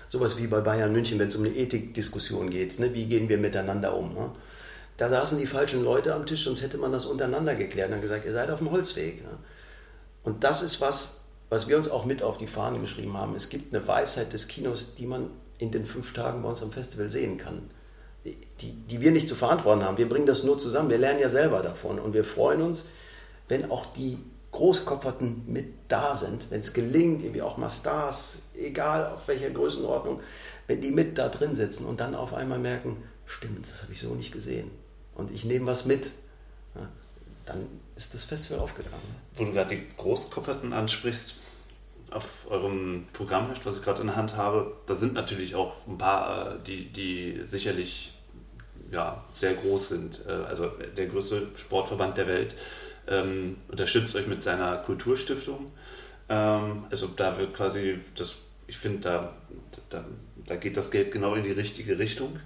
Speaker 3: Sowas wie bei Bayern München, wenn es um eine Ethikdiskussion geht. Ne? Wie gehen wir miteinander um? Da saßen die falschen Leute am Tisch, sonst hätte man das untereinander geklärt und dann gesagt, ihr seid auf dem Holzweg. Und das ist was, was wir uns auch mit auf die Fahnen geschrieben haben. Es gibt eine Weisheit des Kinos, die man in den fünf Tagen bei uns am Festival sehen kann. Die, die wir nicht zu verantworten haben. Wir bringen das nur zusammen. Wir lernen ja selber davon. Und wir freuen uns, wenn auch die Großkopferten mit da sind, wenn es gelingt, irgendwie auch mal Stars, egal auf welcher Größenordnung, wenn die mit da drin sitzen und dann auf einmal merken, stimmt, das habe ich so nicht gesehen. Und ich nehme was mit. Dann ist das Festival aufgegangen.
Speaker 2: Wo du gerade die Großkopferten ansprichst, auf eurem Programmheft, was ich gerade in der Hand habe, da sind natürlich auch ein paar, äh, die, die sicherlich ja, sehr groß sind. Äh, also der größte Sportverband der Welt ähm, unterstützt euch mit seiner Kulturstiftung. Ähm, also da wird quasi, das, ich finde, da, da, da geht das Geld genau in die richtige Richtung,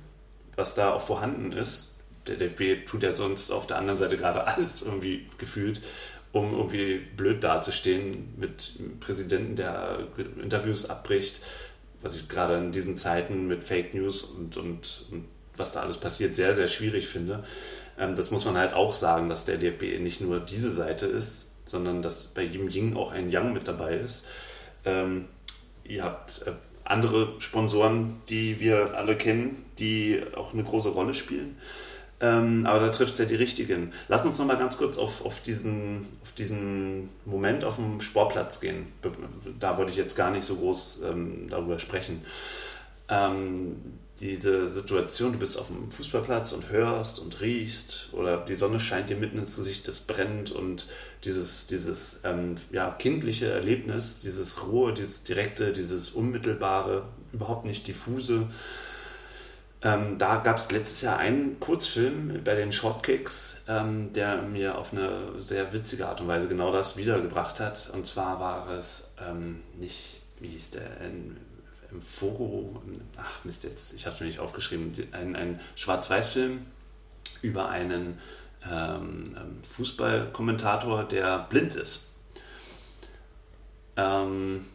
Speaker 2: was da auch vorhanden ist der DFB tut ja sonst auf der anderen Seite gerade alles irgendwie gefühlt, um irgendwie blöd dazustehen mit Präsidenten, der Interviews abbricht, was ich gerade in diesen Zeiten mit Fake News und, und, und was da alles passiert, sehr, sehr schwierig finde. Ähm, das muss man halt auch sagen, dass der DFB nicht nur diese Seite ist, sondern dass bei jedem Ying auch ein Yang mit dabei ist. Ähm, ihr habt äh, andere Sponsoren, die wir alle kennen, die auch eine große Rolle spielen. Ähm, aber da trifft es ja die richtigen. Lass uns noch mal ganz kurz auf, auf, diesen, auf diesen Moment auf dem Sportplatz gehen. Da wollte ich jetzt gar nicht so groß ähm, darüber sprechen. Ähm, diese Situation, du bist auf dem Fußballplatz und hörst und riechst oder die Sonne scheint dir mitten ins Gesicht, es brennt und dieses, dieses ähm, ja, kindliche Erlebnis, dieses rohe, dieses direkte, dieses unmittelbare, überhaupt nicht diffuse, ähm, da gab es letztes Jahr einen Kurzfilm bei den Shortkicks, ähm, der mir auf eine sehr witzige Art und Weise genau das wiedergebracht hat. Und zwar war es ähm, nicht, wie hieß der, ein, im Fogo, ach Mist, jetzt, ich habe es mir nicht aufgeschrieben, ein, ein Schwarz-Weiß-Film über einen ähm, ähm, Fußballkommentator, der blind ist. Ähm,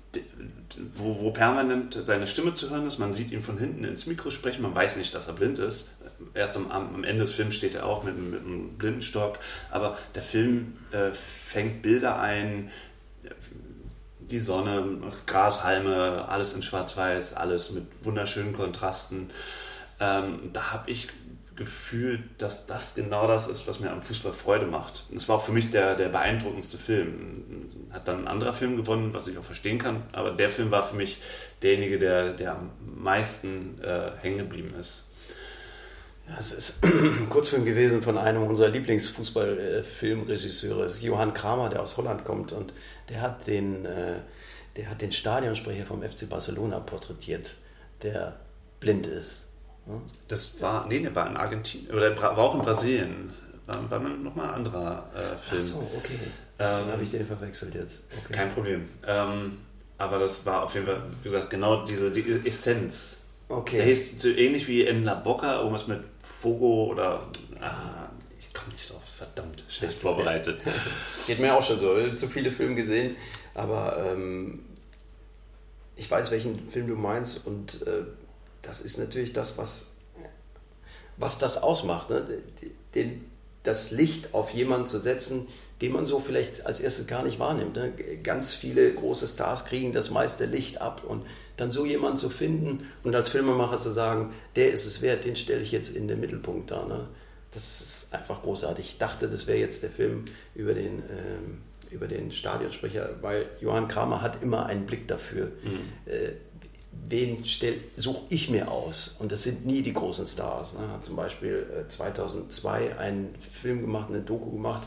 Speaker 2: wo, wo, permanent seine Stimme zu hören ist. Man sieht ihn von hinten ins Mikro sprechen, man weiß nicht, dass er blind ist. Erst am, am Ende des Films steht er auf mit, mit einem Blindenstock, aber der Film äh, fängt Bilder ein, die Sonne, Grashalme, alles in Schwarz-Weiß, alles mit wunderschönen Kontrasten. Ähm, da habe ich gefühlt, dass das genau das ist, was mir am Fußball Freude macht. Es war auch für mich der, der beeindruckendste Film. Hat dann ein anderer Film gewonnen, was ich auch verstehen kann, aber der Film war für mich derjenige, der, der am meisten äh, hängen geblieben ist.
Speaker 3: Es ist ein Kurzfilm gewesen von einem unserer Lieblingsfußballfilmregisseure, Johann Kramer, der aus Holland kommt und der hat den, äh, der hat den Stadionsprecher vom FC Barcelona porträtiert, der blind ist
Speaker 2: das war, nee, der war in Argentinien, oder war auch in Brasilien. War, war nochmal ein anderer äh, Film. Ach
Speaker 3: so, okay. Dann ähm, habe ich den verwechselt jetzt.
Speaker 2: Okay. Kein Problem. Ähm, aber das war auf jeden Fall, wie gesagt, genau diese die Essenz. Okay. Der hieß so ähnlich wie in La Boca, irgendwas mit Fogo oder. Ah, ich komme nicht drauf, verdammt, schlecht vorbereitet.
Speaker 3: Geht mir auch schon so. Zu viele Filme gesehen, aber ähm, ich weiß, welchen Film du meinst und äh, das ist natürlich das, was, was das ausmacht. Ne? Den, das Licht auf jemanden zu setzen, den man so vielleicht als erstes gar nicht wahrnimmt. Ne? Ganz viele große Stars kriegen das meiste Licht ab und dann so jemanden zu finden und als Filmemacher zu sagen, der ist es wert, den stelle ich jetzt in den Mittelpunkt da. Ne? Das ist einfach großartig. Ich dachte, das wäre jetzt der Film über den, ähm, über den Stadionsprecher, weil Johann Kramer hat immer einen Blick dafür. Mhm. Äh, wen suche ich mir aus? Und das sind nie die großen Stars. Ne? Hat zum Beispiel 2002 äh, einen Film gemacht, eine Doku gemacht,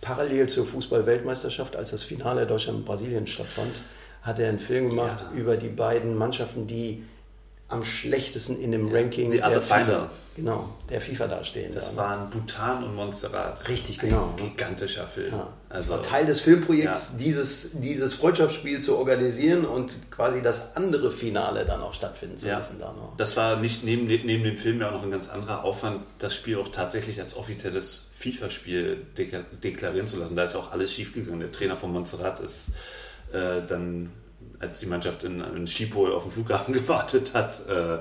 Speaker 3: parallel zur Fußball-Weltmeisterschaft, als das Finale Deutschland-Brasilien stattfand, hat er einen Film gemacht ja. über die beiden Mannschaften, die am schlechtesten in dem Ranking
Speaker 2: die der
Speaker 3: FIFA, genau, der FIFA dastehen.
Speaker 2: Das da. waren Bhutan und Montserrat.
Speaker 3: Richtig, genau.
Speaker 2: Ein gigantischer Film.
Speaker 3: Ja. Also, das war Teil des Filmprojekts, ja. dieses, dieses Freundschaftsspiel zu organisieren und quasi das andere Finale dann auch stattfinden zu lassen.
Speaker 2: Da noch. Das war nicht neben, neben dem Film ja auch noch ein ganz anderer Aufwand, das Spiel auch tatsächlich als offizielles FIFA-Spiel deklarieren zu lassen. Da ist auch alles schiefgegangen. Der Trainer von Montserrat ist äh, dann als die Mannschaft in, in Schiphol auf dem Flughafen gewartet hat, äh,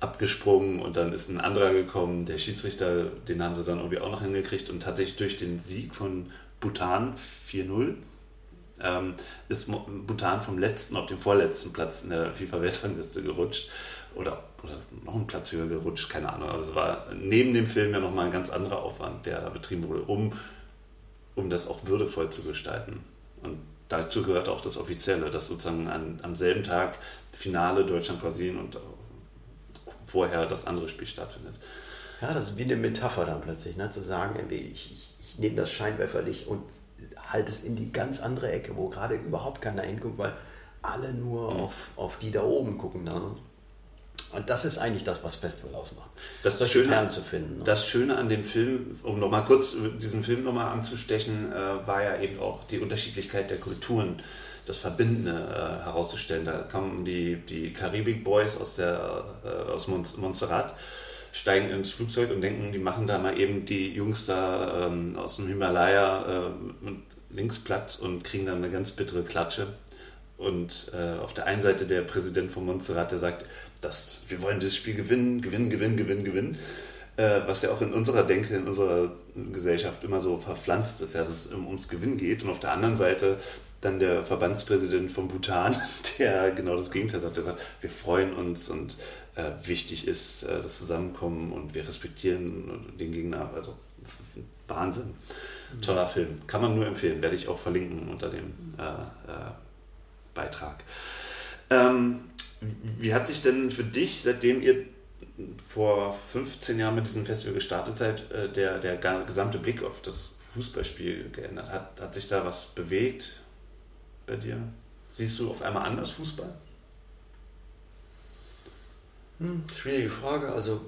Speaker 2: abgesprungen und dann ist ein anderer gekommen. Der Schiedsrichter, den haben sie dann irgendwie auch noch hingekriegt und tatsächlich durch den Sieg von Bhutan 4-0 ähm, ist Bhutan vom letzten auf den vorletzten Platz in der FIFA-Weltrangliste gerutscht oder, oder noch einen Platz höher gerutscht, keine Ahnung. Aber es war neben dem Film ja nochmal ein ganz anderer Aufwand, der da betrieben wurde, um, um das auch würdevoll zu gestalten. Und dazu gehört auch das Offizielle, dass sozusagen an, am selben Tag Finale Deutschland-Brasilien und vorher das andere Spiel stattfindet.
Speaker 3: Ja, das ist wie eine Metapher dann plötzlich, ne? zu sagen, ich, ich, ich nehme das scheinwerferlich und halte es in die ganz andere Ecke, wo gerade überhaupt keiner hinguckt, weil alle nur mhm. auf, auf die da oben gucken. Ne? Und das ist eigentlich das, was Festival ausmacht.
Speaker 2: Das solche Schöne, Perlen zu finden. Ne? Das Schöne an dem Film, um nochmal kurz diesen Film nochmal anzustechen, äh, war ja eben auch die Unterschiedlichkeit der Kulturen, das Verbindende äh, herauszustellen. Da kamen die, die Karibik Boys aus, der, äh, aus Montserrat, steigen ins Flugzeug und denken, die machen da mal eben die Jungs da ähm, aus dem Himalaya äh, links platt und kriegen dann eine ganz bittere Klatsche. Und äh, auf der einen Seite der Präsident von Montserrat, der sagt, dass wir wollen dieses Spiel gewinnen, gewinnen, gewinnen, gewinnen, gewinnen. Äh, was ja auch in unserer Denke, in unserer Gesellschaft immer so verpflanzt ist, ja, dass es ums Gewinnen geht. Und auf der anderen Seite dann der Verbandspräsident von Bhutan, der genau das Gegenteil sagt. Der sagt, wir freuen uns und äh, wichtig ist äh, das Zusammenkommen und wir respektieren den Gegner. Also Wahnsinn. Toller Film. Kann man nur empfehlen. Werde ich auch verlinken unter dem äh, äh Beitrag. Ähm, wie hat sich denn für dich, seitdem ihr vor 15 Jahren mit diesem Festival gestartet seid, äh, der, der gesamte Blick auf das Fußballspiel geändert? Hat, hat sich da was bewegt bei dir? Siehst du auf einmal anders Fußball?
Speaker 3: Hm, schwierige Frage. Also,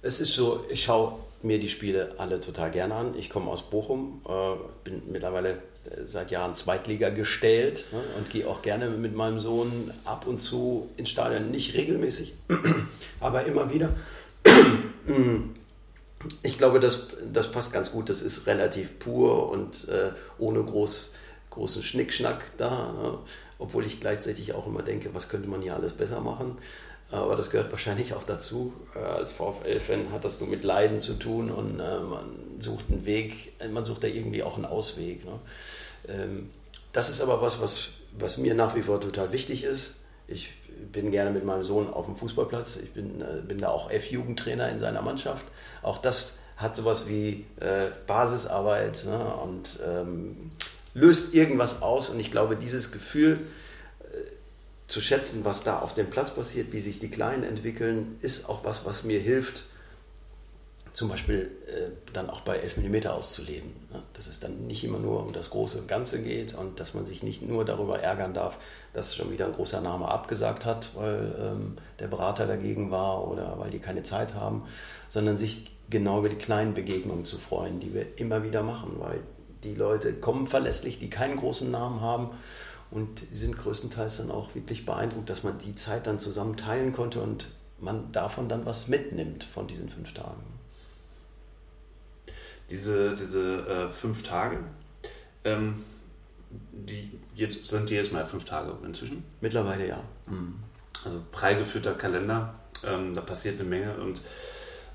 Speaker 3: es ist so, ich schaue mir die Spiele alle total gerne an. Ich komme aus Bochum, äh, bin mittlerweile seit Jahren Zweitliga gestellt ne, und gehe auch gerne mit meinem Sohn ab und zu ins Stadion. Nicht regelmäßig, aber immer wieder. Ich glaube, das, das passt ganz gut. Das ist relativ pur und äh, ohne groß, großen Schnickschnack da. Ne? Obwohl ich gleichzeitig auch immer denke, was könnte man hier alles besser machen. Aber das gehört wahrscheinlich auch dazu. Äh, als VfL-Fan hat das nur mit Leiden zu tun und äh, man sucht einen Weg, man sucht da irgendwie auch einen Ausweg. Ne? Ähm, das ist aber was, was, was mir nach wie vor total wichtig ist. Ich bin gerne mit meinem Sohn auf dem Fußballplatz. Ich bin, äh, bin da auch F-Jugendtrainer in seiner Mannschaft. Auch das hat sowas wie äh, Basisarbeit ne? und ähm, löst irgendwas aus. Und ich glaube, dieses Gefühl äh, zu schätzen, was da auf dem Platz passiert, wie sich die Kleinen entwickeln, ist auch was, was mir hilft, zum Beispiel äh, dann auch bei 11 mm auszuleben. Ne? Dass es dann nicht immer nur um das große und Ganze geht und dass man sich nicht nur darüber ärgern darf, dass schon wieder ein großer Name abgesagt hat, weil ähm, der Berater dagegen war oder weil die keine Zeit haben, sondern sich genau über die kleinen Begegnungen zu freuen, die wir immer wieder machen, weil die Leute kommen verlässlich, die keinen großen Namen haben und sind größtenteils dann auch wirklich beeindruckt, dass man die Zeit dann zusammen teilen konnte und man davon dann was mitnimmt von diesen fünf Tagen
Speaker 2: diese, diese äh, fünf Tage, ähm, die sind jedes Mal fünf Tage inzwischen?
Speaker 3: Mittlerweile ja.
Speaker 2: Mhm. Also prall geführter Kalender, ähm, da passiert eine Menge und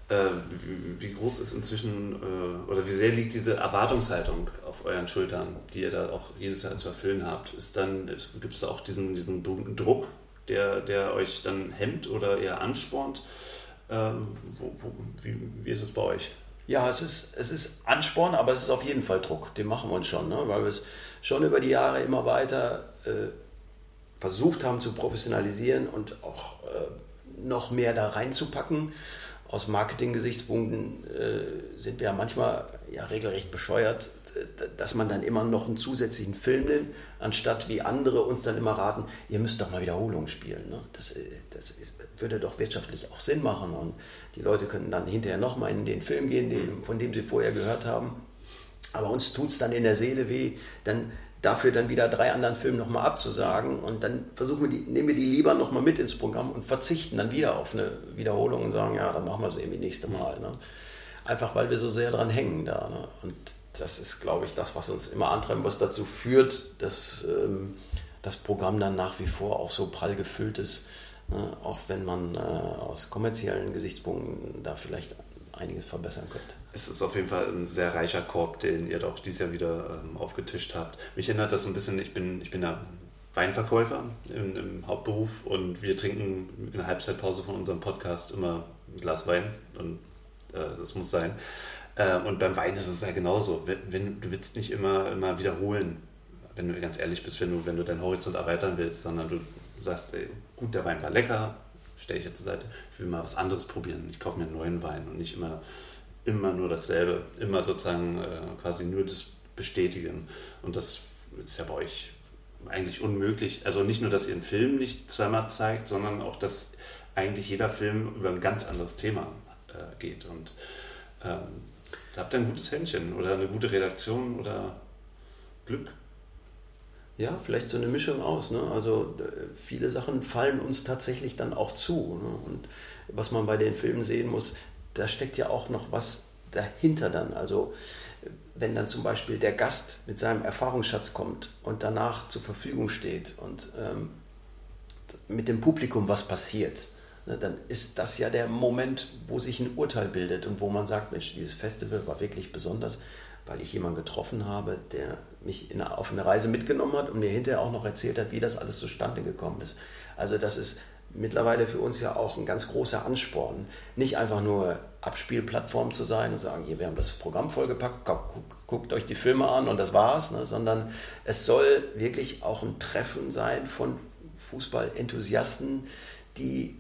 Speaker 2: wie, wie, groß ist inzwischen äh, oder wie sehr liegt diese Erwartungshaltung auf euren Schultern, die ihr da auch jedes Jahr zu erfüllen habt? Ist dann, gibt es da auch diesen, diesen Druck, der, der euch dann hemmt oder eher anspornt? Ähm, wie, wie ist es bei euch?
Speaker 3: Ja, es ist, es ist Ansporn, aber es ist auf jeden Fall Druck. Den machen wir uns schon, ne? weil wir es schon über die Jahre immer weiter äh, versucht haben zu professionalisieren und auch äh, noch mehr da reinzupacken. Aus Marketing-Gesichtspunkten äh, sind wir ja manchmal ja regelrecht bescheuert, dass man dann immer noch einen zusätzlichen Film nimmt, anstatt wie andere uns dann immer raten, ihr müsst doch mal Wiederholungen spielen. Ne? Das, äh, das ist, würde doch wirtschaftlich auch Sinn machen und die Leute können dann hinterher nochmal in den Film gehen, den, von dem sie vorher gehört haben. Aber uns tut es dann in der Seele weh, dann dafür dann wieder drei anderen Filmen nochmal abzusagen und dann versuchen wir die, nehmen wir die lieber nochmal mit ins Programm und verzichten dann wieder auf eine Wiederholung und sagen, ja, dann machen wir es irgendwie nächste Mal. Ne? Einfach weil wir so sehr dran hängen da. Ne? Und das ist, glaube ich, das, was uns immer antreibt, was dazu führt, dass ähm, das Programm dann nach wie vor auch so prall gefüllt ist, ne? auch wenn man äh, aus kommerziellen Gesichtspunkten da vielleicht einiges verbessern könnte.
Speaker 2: Es ist auf jeden Fall ein sehr reicher Korb, den ihr doch dieses Jahr wieder ähm, aufgetischt habt. Mich erinnert das ein bisschen, ich bin, ich bin ja Weinverkäufer im, im, Hauptberuf und wir trinken in der Halbzeitpause von unserem Podcast immer ein Glas Wein und äh, das muss sein. Äh, und beim Wein ist es ja genauso. Wenn, wenn, du willst nicht immer, immer wiederholen, wenn du ganz ehrlich bist, wenn du, wenn du deinen Horizont erweitern willst, sondern du sagst, ey, gut, der Wein war lecker, stelle ich jetzt zur Seite, ich will mal was anderes probieren. Ich kaufe mir einen neuen Wein und nicht immer, immer nur dasselbe, immer sozusagen äh, quasi nur das bestätigen. Und das ist ja bei euch eigentlich unmöglich. Also nicht nur, dass ihr einen Film nicht zweimal zeigt, sondern auch, dass eigentlich jeder Film über ein ganz anderes Thema äh, geht. Und ähm, da habt ihr ein gutes Händchen oder eine gute Redaktion oder Glück.
Speaker 3: Ja, vielleicht so eine Mischung aus. Ne? Also viele Sachen fallen uns tatsächlich dann auch zu. Ne? Und was man bei den Filmen sehen muss, da steckt ja auch noch was dahinter dann. Also wenn dann zum Beispiel der Gast mit seinem Erfahrungsschatz kommt und danach zur Verfügung steht und ähm, mit dem Publikum was passiert, ne, dann ist das ja der Moment, wo sich ein Urteil bildet und wo man sagt, Mensch, dieses Festival war wirklich besonders, weil ich jemanden getroffen habe, der mich in, auf eine Reise mitgenommen hat und mir hinterher auch noch erzählt hat, wie das alles zustande gekommen ist. Also das ist mittlerweile für uns ja auch ein ganz großer Ansporn, nicht einfach nur Abspielplattform zu sein und sagen, hier, wir haben das Programm vollgepackt, guckt, guckt euch die Filme an und das war's, ne? sondern es soll wirklich auch ein Treffen sein von Fußballenthusiasten, die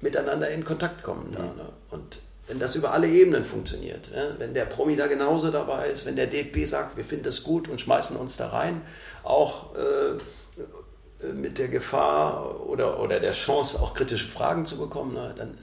Speaker 3: miteinander in Kontakt kommen. Da, ne? Und wenn das über alle Ebenen funktioniert, ja, wenn der Promi da genauso dabei ist, wenn der DFB sagt, wir finden das gut und schmeißen uns da rein, auch äh, mit der Gefahr oder, oder der Chance, auch kritische Fragen zu bekommen, na, dann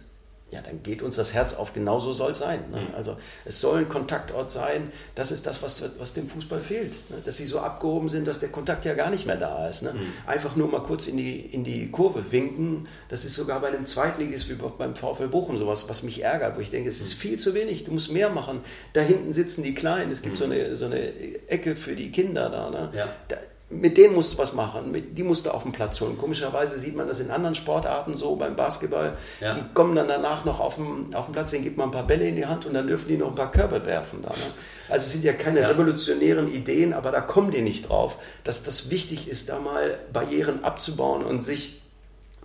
Speaker 3: ja, dann geht uns das Herz auf, genauso soll es sein. Ne? Mhm. Also es soll ein Kontaktort sein, das ist das, was, was dem Fußball fehlt. Ne? Dass sie so abgehoben sind, dass der Kontakt ja gar nicht mehr da ist. Ne? Mhm. Einfach nur mal kurz in die, in die Kurve winken, das ist sogar bei einem Zweitligist wie beim VfL Bochum sowas, was mich ärgert, wo ich denke, es ist mhm. viel zu wenig, du musst mehr machen. Da hinten sitzen die Kleinen, es gibt mhm. so, eine, so eine Ecke für die Kinder da. Ne? Ja. da mit denen musst du was machen, mit, die musst du auf den Platz holen. Komischerweise sieht man das in anderen Sportarten so, beim Basketball. Ja. Die kommen dann danach noch auf den, auf den Platz, denen gibt man ein paar Bälle in die Hand und dann dürfen die noch ein paar Körbe werfen. Da, ne? Also es sind ja keine ja. revolutionären Ideen, aber da kommen die nicht drauf, dass das wichtig ist, da mal Barrieren abzubauen und sich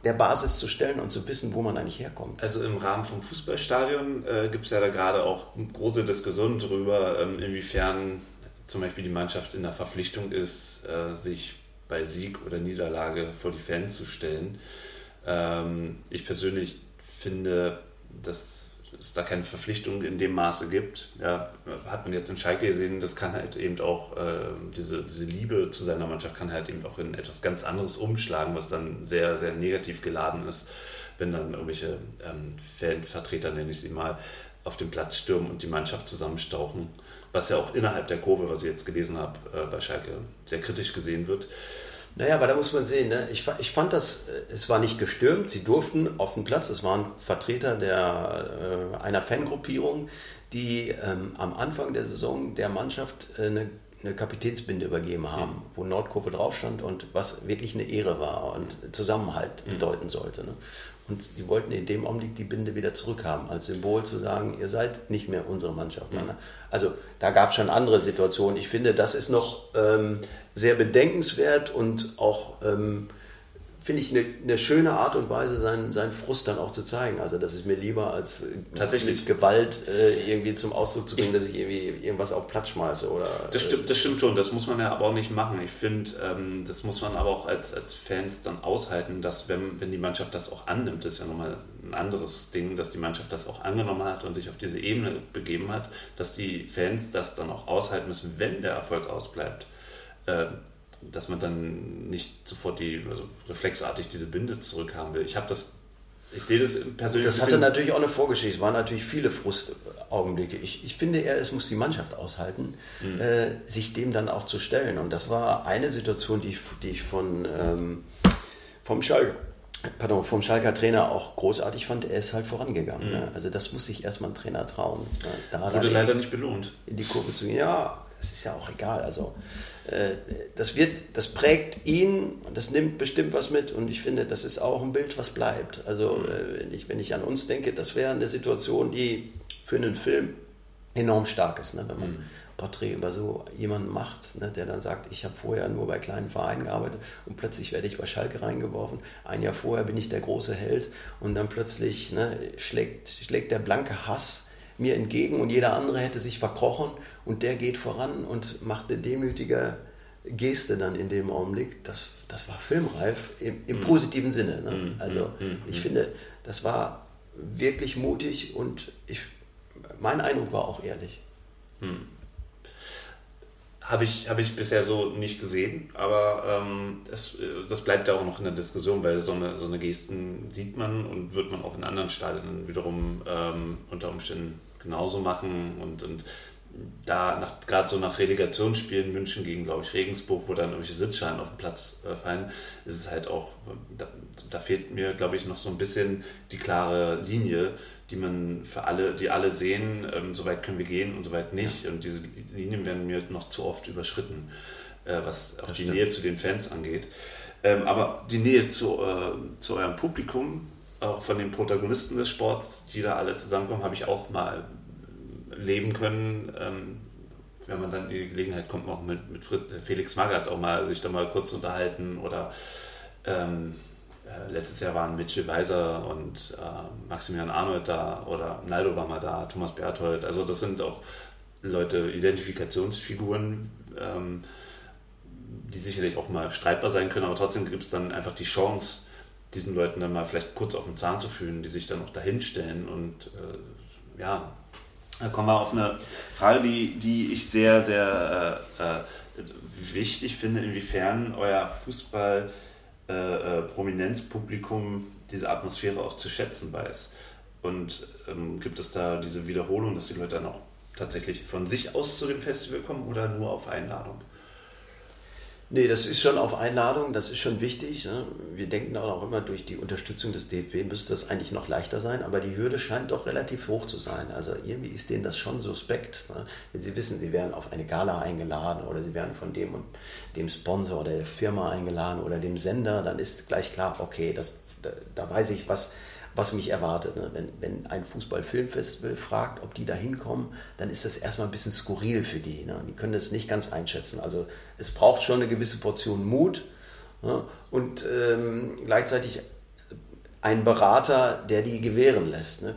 Speaker 3: der Basis zu stellen und zu wissen, wo man eigentlich herkommt.
Speaker 2: Also im Rahmen vom Fußballstadion äh, gibt es ja da gerade auch große Diskussionen darüber, ähm, inwiefern zum Beispiel die Mannschaft in der Verpflichtung ist, äh, sich bei Sieg oder Niederlage vor die Fans zu stellen. Ähm, ich persönlich finde, dass es da keine Verpflichtung in dem Maße gibt. Ja, hat man jetzt in Schalke gesehen, das kann halt eben auch, äh, diese, diese Liebe zu seiner Mannschaft kann halt eben auch in etwas ganz anderes umschlagen, was dann sehr, sehr negativ geladen ist, wenn dann irgendwelche ähm, Fanvertreter, nenne ich sie mal, auf den Platz stürmen und die Mannschaft zusammenstauchen was ja auch innerhalb der Kurve, was ich jetzt gelesen habe, äh, bei Schalke sehr kritisch gesehen wird.
Speaker 3: Naja, aber da muss man sehen, ne? ich, ich fand das, äh, es war nicht gestürmt, sie durften auf dem Platz, es waren Vertreter der, äh, einer Fangruppierung, die ähm, am Anfang der Saison der Mannschaft äh, eine, eine Kapitänsbinde übergeben haben, mhm. wo Nordkurve drauf stand und was wirklich eine Ehre war und Zusammenhalt mhm. bedeuten sollte. Ne? Und die wollten in dem Augenblick die Binde wieder zurückhaben, als Symbol zu sagen, ihr seid nicht mehr unsere Mannschaft. Mhm. Also da gab es schon andere Situationen. Ich finde, das ist noch ähm, sehr bedenkenswert und auch ähm, finde ich, eine, eine, schöne Art und Weise, seinen, seinen Frust dann auch zu zeigen. Also das ist mir lieber, als
Speaker 2: Tatsächlich.
Speaker 3: mit Gewalt äh, irgendwie zum Ausdruck zu bringen, ich, dass ich irgendwie irgendwas auf Platz schmeiße. Oder,
Speaker 2: das, stimmt, das stimmt schon, das muss man ja aber auch nicht machen. Ich finde, ähm, das muss man aber auch als, als Fans dann aushalten, dass wenn, wenn die Mannschaft das auch annimmt, das ist ja nochmal ein anderes Ding, dass die Mannschaft das auch angenommen hat und sich auf diese Ebene begeben hat, dass die Fans das dann auch aushalten müssen, wenn der Erfolg ausbleibt. Äh, dass man dann nicht sofort die, also reflexartig diese Binde zurückhaben will. Ich habe das, ich sehe das persönlich.
Speaker 3: Das hatte natürlich auch eine Vorgeschichte. Es waren natürlich viele Frustaugenblicke. Ich, ich finde eher, es muss die Mannschaft aushalten, mhm. äh, sich dem dann auch zu stellen. Und das war eine Situation, die ich, die ich von, ähm, vom Schalke pardon, vom Schalker Trainer auch großartig fand, er ist halt vorangegangen. Mhm. Ne? Also das muss sich erstmal ein Trainer trauen. Ne?
Speaker 2: Wurde leider nicht belohnt.
Speaker 3: In die Kurve zu gehen. Ja, es ist ja auch egal. Also das wird, das prägt ihn und das nimmt bestimmt was mit und ich finde, das ist auch ein Bild, was bleibt. Also äh, wenn ich, wenn ich an uns denke, das wäre eine Situation, die für einen Film enorm stark ist, ne? wenn man mhm. Porträt über so jemanden macht, ne? der dann sagt, ich habe vorher nur bei kleinen Vereinen gearbeitet und plötzlich werde ich bei Schalke reingeworfen. Ein Jahr vorher bin ich der große Held und dann plötzlich ne, schlägt, schlägt der blanke Hass mir entgegen und jeder andere hätte sich verkrochen und der geht voran und macht eine demütige Geste dann in dem Augenblick. Das, das war filmreif im, im mhm. positiven Sinne. Ne? Mhm. Also mhm. ich finde, das war wirklich mutig und ich, mein Eindruck war auch ehrlich.
Speaker 2: Mhm. Habe ich, hab ich bisher so nicht gesehen, aber ähm, es, das bleibt ja auch noch in der Diskussion, weil so eine, so eine Gesten sieht man und wird man auch in anderen Stadien wiederum ähm, unter Umständen genauso machen und, und da gerade so nach Relegationsspielen München gegen, glaube ich, Regensburg, wo dann irgendwelche Sitzscheine auf den Platz äh, fallen, ist es halt auch, da, da fehlt mir, glaube ich, noch so ein bisschen die klare Linie, die man für alle, die alle sehen, ähm, so weit können wir gehen und so weit nicht. Ja. Und diese Linien werden mir noch zu oft überschritten, äh, was auch das die stimmt. Nähe zu den Fans angeht. Ähm, aber die Nähe zu, äh, zu eurem Publikum, auch von den Protagonisten des Sports, die da alle zusammenkommen, habe ich auch mal leben können. Ähm, wenn man dann in die Gelegenheit kommt, auch mit, mit äh, Felix Magath auch mal sich da mal kurz unterhalten oder ähm, äh, letztes Jahr waren Mitchell Weiser und äh, Maximilian Arnold da oder Naldo war mal da, Thomas Berthold. Also das sind auch Leute, Identifikationsfiguren, ähm, die sicherlich auch mal streitbar sein können, aber trotzdem gibt es dann einfach die Chance, diesen Leuten dann mal vielleicht kurz auf den Zahn zu fühlen, die sich dann auch dahinstellen und äh, ja, da kommen wir auf eine Frage, die, die ich sehr, sehr äh, äh, wichtig finde, inwiefern euer Fußball-Prominenzpublikum äh, äh diese Atmosphäre auch zu schätzen weiß. Und ähm, gibt es da diese Wiederholung, dass die Leute dann auch tatsächlich von sich aus zu dem Festival kommen oder nur auf Einladung?
Speaker 3: Nee, das ist schon auf Einladung, das ist schon wichtig. Ne? Wir denken auch immer, durch die Unterstützung des DFB müsste das eigentlich noch leichter sein, aber die Hürde scheint doch relativ hoch zu sein. Also irgendwie ist denen das schon suspekt. Ne? Wenn sie wissen, sie werden auf eine Gala eingeladen oder sie werden von dem und dem Sponsor oder der Firma eingeladen oder dem Sender, dann ist gleich klar, okay, das, da, da weiß ich, was, was mich erwartet. Ne? Wenn, wenn ein Fußballfilmfestival fragt, ob die da hinkommen, dann ist das erstmal ein bisschen skurril für die. Die können das nicht ganz einschätzen. Also es braucht schon eine gewisse Portion Mut ne? und ähm, gleichzeitig ein Berater, der die gewähren lässt. Ne?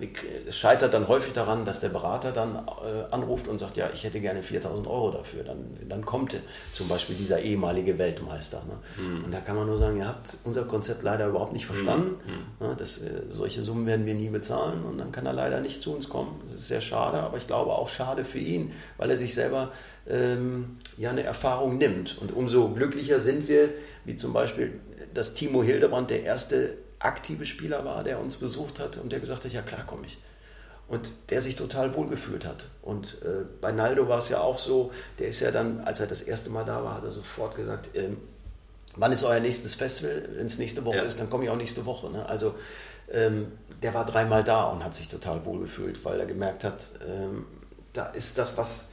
Speaker 3: Es scheitert dann häufig daran, dass der Berater dann äh, anruft und sagt, ja, ich hätte gerne 4000 Euro dafür. Dann, dann kommt zum Beispiel dieser ehemalige Weltmeister. Ne? Mhm. Und da kann man nur sagen, ihr habt unser Konzept leider überhaupt nicht verstanden. Mhm. Ne? Das, äh, solche Summen werden wir nie bezahlen und dann kann er leider nicht zu uns kommen. Das ist sehr schade, aber ich glaube auch schade für ihn, weil er sich selber ähm, ja eine Erfahrung nimmt. Und umso glücklicher sind wir, wie zum Beispiel, dass Timo Hildebrand der erste aktive Spieler war, der uns besucht hat und der gesagt hat, ja klar komme ich. Und der sich total wohlgefühlt hat. Und äh, bei Naldo war es ja auch so, der ist ja dann, als er das erste Mal da war, hat er sofort gesagt, ähm, wann ist euer nächstes Festival? Wenn es nächste Woche ja. ist, dann komme ich auch nächste Woche. Ne? Also ähm, der war dreimal da und hat sich total wohlgefühlt, weil er gemerkt hat, ähm, da ist das, was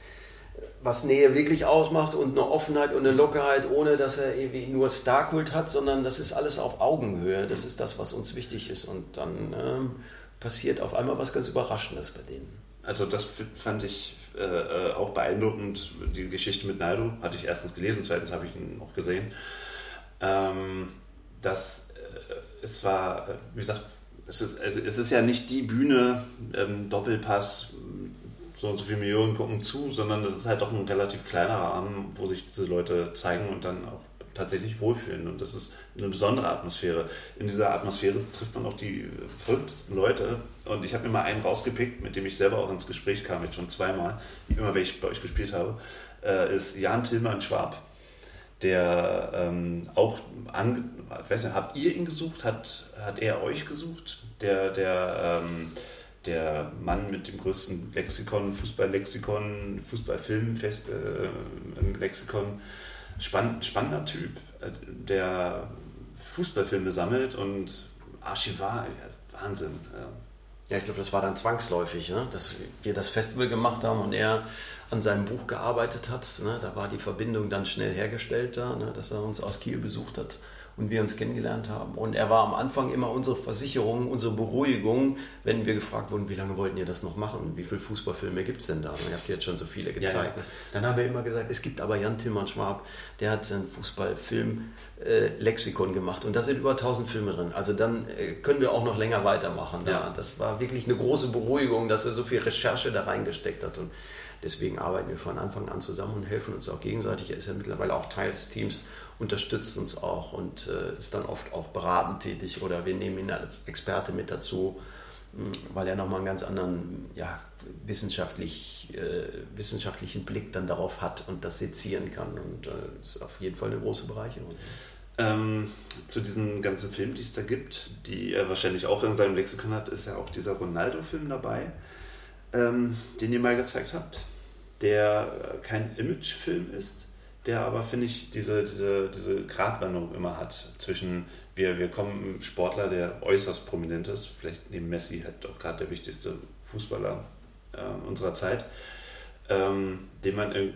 Speaker 3: was Nähe wirklich ausmacht und eine Offenheit und eine Lockerheit, ohne dass er irgendwie nur Starkult hat, sondern das ist alles auf Augenhöhe. Das ist das, was uns wichtig ist. Und dann ähm, passiert auf einmal was ganz Überraschendes bei denen.
Speaker 2: Also das fand ich äh, äh, auch beeindruckend. Die Geschichte mit Naidu hatte ich erstens gelesen, zweitens habe ich ihn auch gesehen. Ähm, dass es war, äh, wie gesagt, es ist, es ist ja nicht die Bühne, ähm, Doppelpass, so und so viele Millionen gucken zu, sondern es ist halt doch ein relativ kleiner Rahmen, wo sich diese Leute zeigen und dann auch tatsächlich wohlfühlen. Und das ist eine besondere Atmosphäre. In dieser Atmosphäre trifft man auch die verrücktesten Leute. Und ich habe mir mal einen rausgepickt, mit dem ich selber auch ins Gespräch kam, jetzt schon zweimal, immer wenn ich bei euch gespielt habe, äh, ist Jan Tillmann Schwab der ähm, auch, an, weiß nicht, habt ihr ihn gesucht? Hat, hat er euch gesucht? Der, der, ähm, der Mann mit dem größten Lexikon, Fußballlexikon, äh, im Lexikon. Spann, spannender Typ, äh, der Fußballfilme sammelt und Archivar, Wahnsinn. Ja.
Speaker 3: Ja, ich glaube, das war dann zwangsläufig, ne? dass wir das Festival gemacht haben und er an seinem Buch gearbeitet hat. Ne? Da war die Verbindung dann schnell hergestellt da, ne? dass er uns aus Kiel besucht hat und wir uns kennengelernt haben. Und er war am Anfang immer unsere Versicherung, unsere Beruhigung, wenn wir gefragt wurden, wie lange wollten ihr das noch machen? Wie viele Fußballfilme gibt es denn da? Und ihr habt jetzt schon so viele gezeigt. Ja, ja. Dann haben wir immer gesagt, es gibt aber Jan Tillmann Schwab, der hat einen Fußballfilm-Lexikon äh, gemacht und da sind über 1000 Filme drin. Also dann äh, können wir auch noch länger weitermachen. Da. Ja. Das war wirklich eine große Beruhigung, dass er so viel Recherche da reingesteckt hat. Und deswegen arbeiten wir von Anfang an zusammen und helfen uns auch gegenseitig. Er ist ja mittlerweile auch Teil des Teams unterstützt uns auch und äh, ist dann oft auch beratend tätig oder wir nehmen ihn als Experte mit dazu, hm, weil er nochmal einen ganz anderen ja, wissenschaftlich, äh, wissenschaftlichen Blick dann darauf hat und das sezieren kann und äh, ist auf jeden Fall eine große Bereicherung.
Speaker 2: Ähm, zu diesen ganzen Filmen, die es da gibt, die er wahrscheinlich auch in seinem Lexikon hat, ist ja auch dieser Ronaldo-Film dabei, ähm, den ihr mal gezeigt habt, der kein Imagefilm ist, der aber, finde ich, diese, diese, diese Gratwanderung immer hat zwischen, wir, wir kommen Sportler, der äußerst prominent ist, vielleicht neben Messi halt auch gerade der wichtigste Fußballer äh, unserer Zeit, ähm, den man in,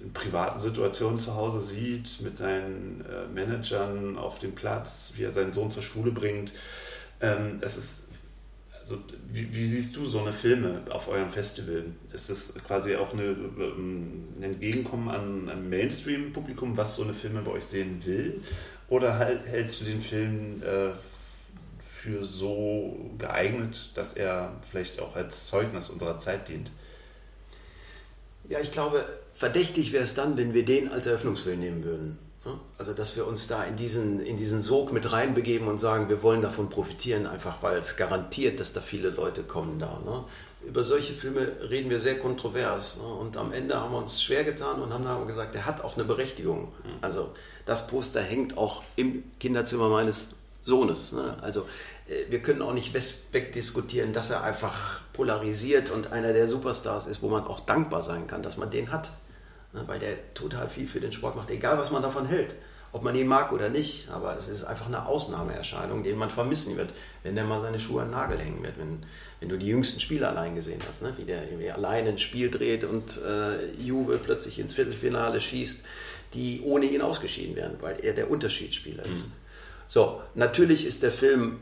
Speaker 2: in, privaten Situationen zu Hause sieht, mit seinen äh, Managern auf dem Platz, wie er seinen Sohn zur Schule bringt. Ähm, es ist also, wie, wie, siehst du so eine Filme auf eurem Festival? Ist das quasi auch eine, ähm, ein Entgegenkommen an ein Mainstream-Publikum, was so eine Filme bei euch sehen will? Oder hältst du den Film äh, für so geeignet, dass er vielleicht auch als Zeugnis unserer Zeit dient?
Speaker 3: Ja, ich glaube, verdächtig wäre es dann, wenn wir den als Eröffnungsfilm nehmen würden. Also, dass wir uns da in diesen, in diesen Sog mit reinbegeben und sagen, wir wollen davon profitieren, einfach weil es garantiert, dass da viele Leute kommen da. Ne? Über solche Filme reden wir sehr kontrovers. Ne? Und am Ende haben wir uns schwer getan und haben dann gesagt, der hat auch eine Berechtigung. Mhm. Also, das Poster hängt auch im Kinderzimmer meines Sohnes. Ne? Also, äh, wir können auch nicht wegdiskutieren, dass er einfach polarisiert und einer der Superstars ist, wo man auch dankbar sein kann, dass man den hat. Ne, weil der total viel für den Sport macht, egal was man davon hält. Ob man ihn mag oder nicht, aber es ist einfach eine Ausnahmeerscheinung, den man vermissen wird, wenn der mal seine Schuhe an den Nagel hängen wird. Wenn, wenn du die jüngsten Spiele allein gesehen hast, ne? wie der irgendwie allein ein Spiel dreht und äh, Juve plötzlich ins Viertelfinale schießt, die ohne ihn ausgeschieden wären, weil er der Unterschiedsspieler ist. Mhm. So, natürlich ist der Film,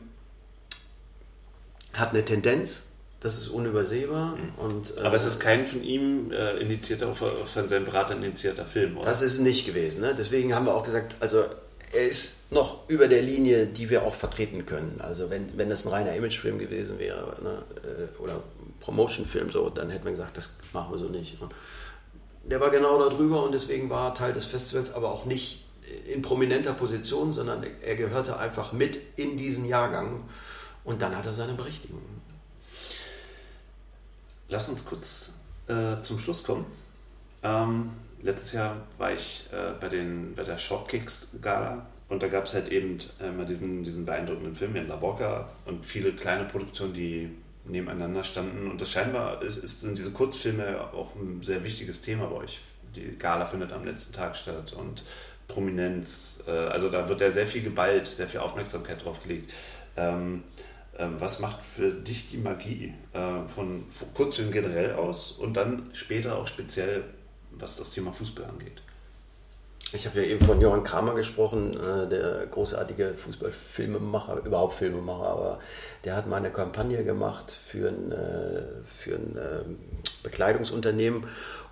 Speaker 3: hat eine Tendenz, das ist unübersehbar. Mhm. Und,
Speaker 2: äh, Aber es ist kein von ihm äh, initiierter, von seinem Berater initiierter Film,
Speaker 3: oder? Das ist nicht gewesen. Ne? Deswegen haben wir auch gesagt, also er ist noch über der Linie, die wir auch vertreten können. Also wenn, wenn das ein reiner Imagefilm gewesen wäre ne? Äh, oder Promotionfilm, so, dann hätten wir gesagt, das machen wir so nicht. Ne? Der war genau da drüber und deswegen war er Teil des Festivals, aber auch nicht in prominenter Position, sondern er gehörte einfach mit in diesen Jahrgang und dann hat er seine Berechtigung.
Speaker 2: Lass uns kurz äh, zum Schluss kommen. Ähm, letztes Jahr war ich äh, bei, den, bei der Shortkicks-Gala und da gab es halt eben äh, mal diesen, diesen beeindruckenden Film in La Boca und viele kleine Produktionen, die nebeneinander standen. Und das scheinbar ist, ist, sind diese Kurzfilme auch ein sehr wichtiges Thema bei euch. Die Gala findet am letzten Tag statt und Prominenz, äh, also da wird ja sehr viel geballt, sehr viel Aufmerksamkeit drauf gelegt. Ähm, was macht für dich die Magie äh, von Kurzfilm generell aus und dann später auch speziell, was das Thema Fußball angeht?
Speaker 3: Ich habe ja eben von Johann Kramer gesprochen, äh, der großartige Fußballfilmemacher, überhaupt Filmemacher, aber der hat mal eine Kampagne gemacht für ein, äh, für ein ähm, Bekleidungsunternehmen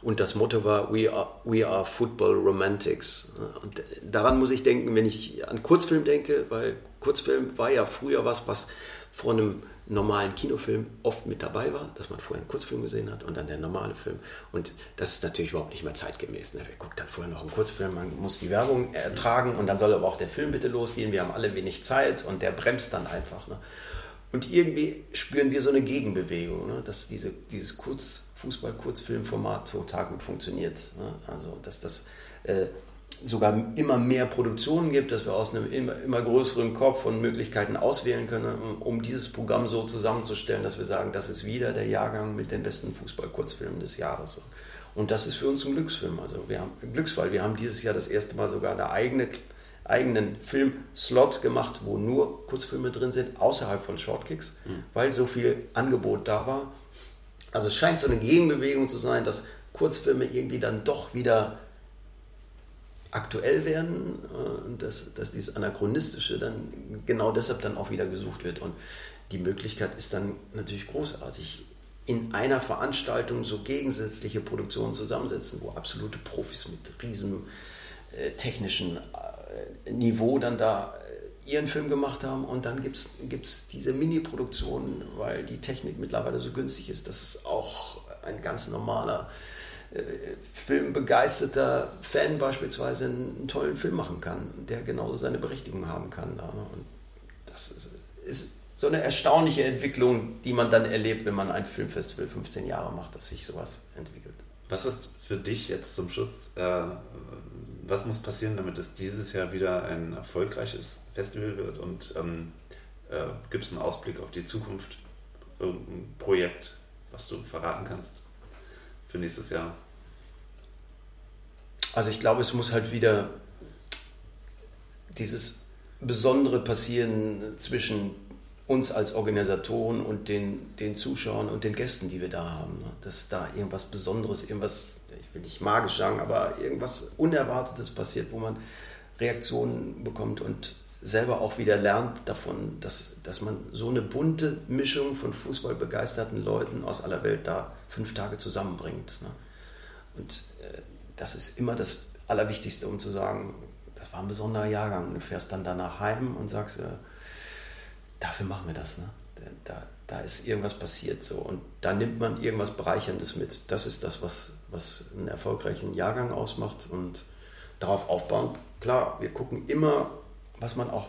Speaker 3: und das Motto war We are, we are Football Romantics. Und daran muss ich denken, wenn ich an Kurzfilm denke, weil Kurzfilm war ja früher was, was vor einem normalen Kinofilm oft mit dabei war, dass man vorher einen Kurzfilm gesehen hat und dann der normale Film. Und das ist natürlich überhaupt nicht mehr zeitgemäß. Ne? Wer guckt dann vorher noch einen Kurzfilm, man muss die Werbung ertragen und dann soll aber auch der Film bitte losgehen. Wir haben alle wenig Zeit und der bremst dann einfach. Ne? Und irgendwie spüren wir so eine Gegenbewegung, ne? dass diese, dieses Kurz, Fußball-Kurzfilmformat total gut funktioniert. Ne? Also, dass das äh, sogar immer mehr Produktionen gibt, dass wir aus einem immer, immer größeren Kopf von Möglichkeiten auswählen können, um, um, dieses Programm so zusammenzustellen, dass wir sagen, das ist wieder der Jahrgang mit den besten Fußball-Kurzfilmen des Jahres. Und das ist für uns ein Glücksfilm, also wir haben ein Glücksfall. Wir haben dieses Jahr das erste Mal sogar eine eigene eigenen Film-Slot gemacht, wo nur Kurzfilme drin sind, außerhalb von Shortkicks, mhm. weil so viel Angebot da war. Also es scheint so eine Gegenbewegung zu sein, dass Kurzfilme irgendwie dann doch wieder aktuell werden äh, und dass, dass dieses Anachronistische dann genau deshalb dann auch wieder gesucht wird. Und die Möglichkeit ist dann natürlich großartig, in einer Veranstaltung so gegensätzliche Produktionen zusammensetzen, wo absolute Profis mit riesen äh, technischen äh, Niveau dann da ihren Film gemacht haben und dann gibt es diese Mini-Produktionen, weil die Technik mittlerweile so günstig ist, dass auch ein ganz normaler äh, filmbegeisterter Fan beispielsweise einen, tollen Film machen kann, der genauso seine Berechtigung haben kann. Ne? Und das ist, ist so eine erstaunliche Entwicklung, die man dann erlebt, wenn man ein Filmfestival 15 Jahre macht, dass sich sowas entwickelt.
Speaker 2: Was ist für dich jetzt zum Schluss äh, was muss passieren, damit es dieses Jahr wieder ein erfolgreiches Festival wird? Und ähm, äh, gibt es einen Ausblick auf die Zukunft? Irgendein Projekt, was du verraten kannst für nächstes Jahr?
Speaker 3: Also ich glaube, es muss halt wieder dieses Besondere passieren zwischen uns als Organisatoren und den, den Zuschauern und den Gästen, die wir da haben. Ne? Dass da irgendwas Besonderes, irgendwas ich will nicht magisch sagen, aber irgendwas Unerwartetes passiert, wo man Reaktionen bekommt und selber auch wieder lernt davon, dass, dass man so eine bunte Mischung von fußballbegeisterten Leuten aus aller Welt da fünf Tage zusammenbringt. Ne? Und äh, das ist immer das Allerwichtigste, um zu sagen, das war ein besonderer Jahrgang. Du fährst dann danach heim und sagst, äh, dafür machen wir das. Ne? Da, da ist irgendwas passiert so und da nimmt man irgendwas Bereicherndes mit. Das ist das, was, was einen erfolgreichen Jahrgang ausmacht und darauf aufbauen. Klar, wir gucken immer, was man auch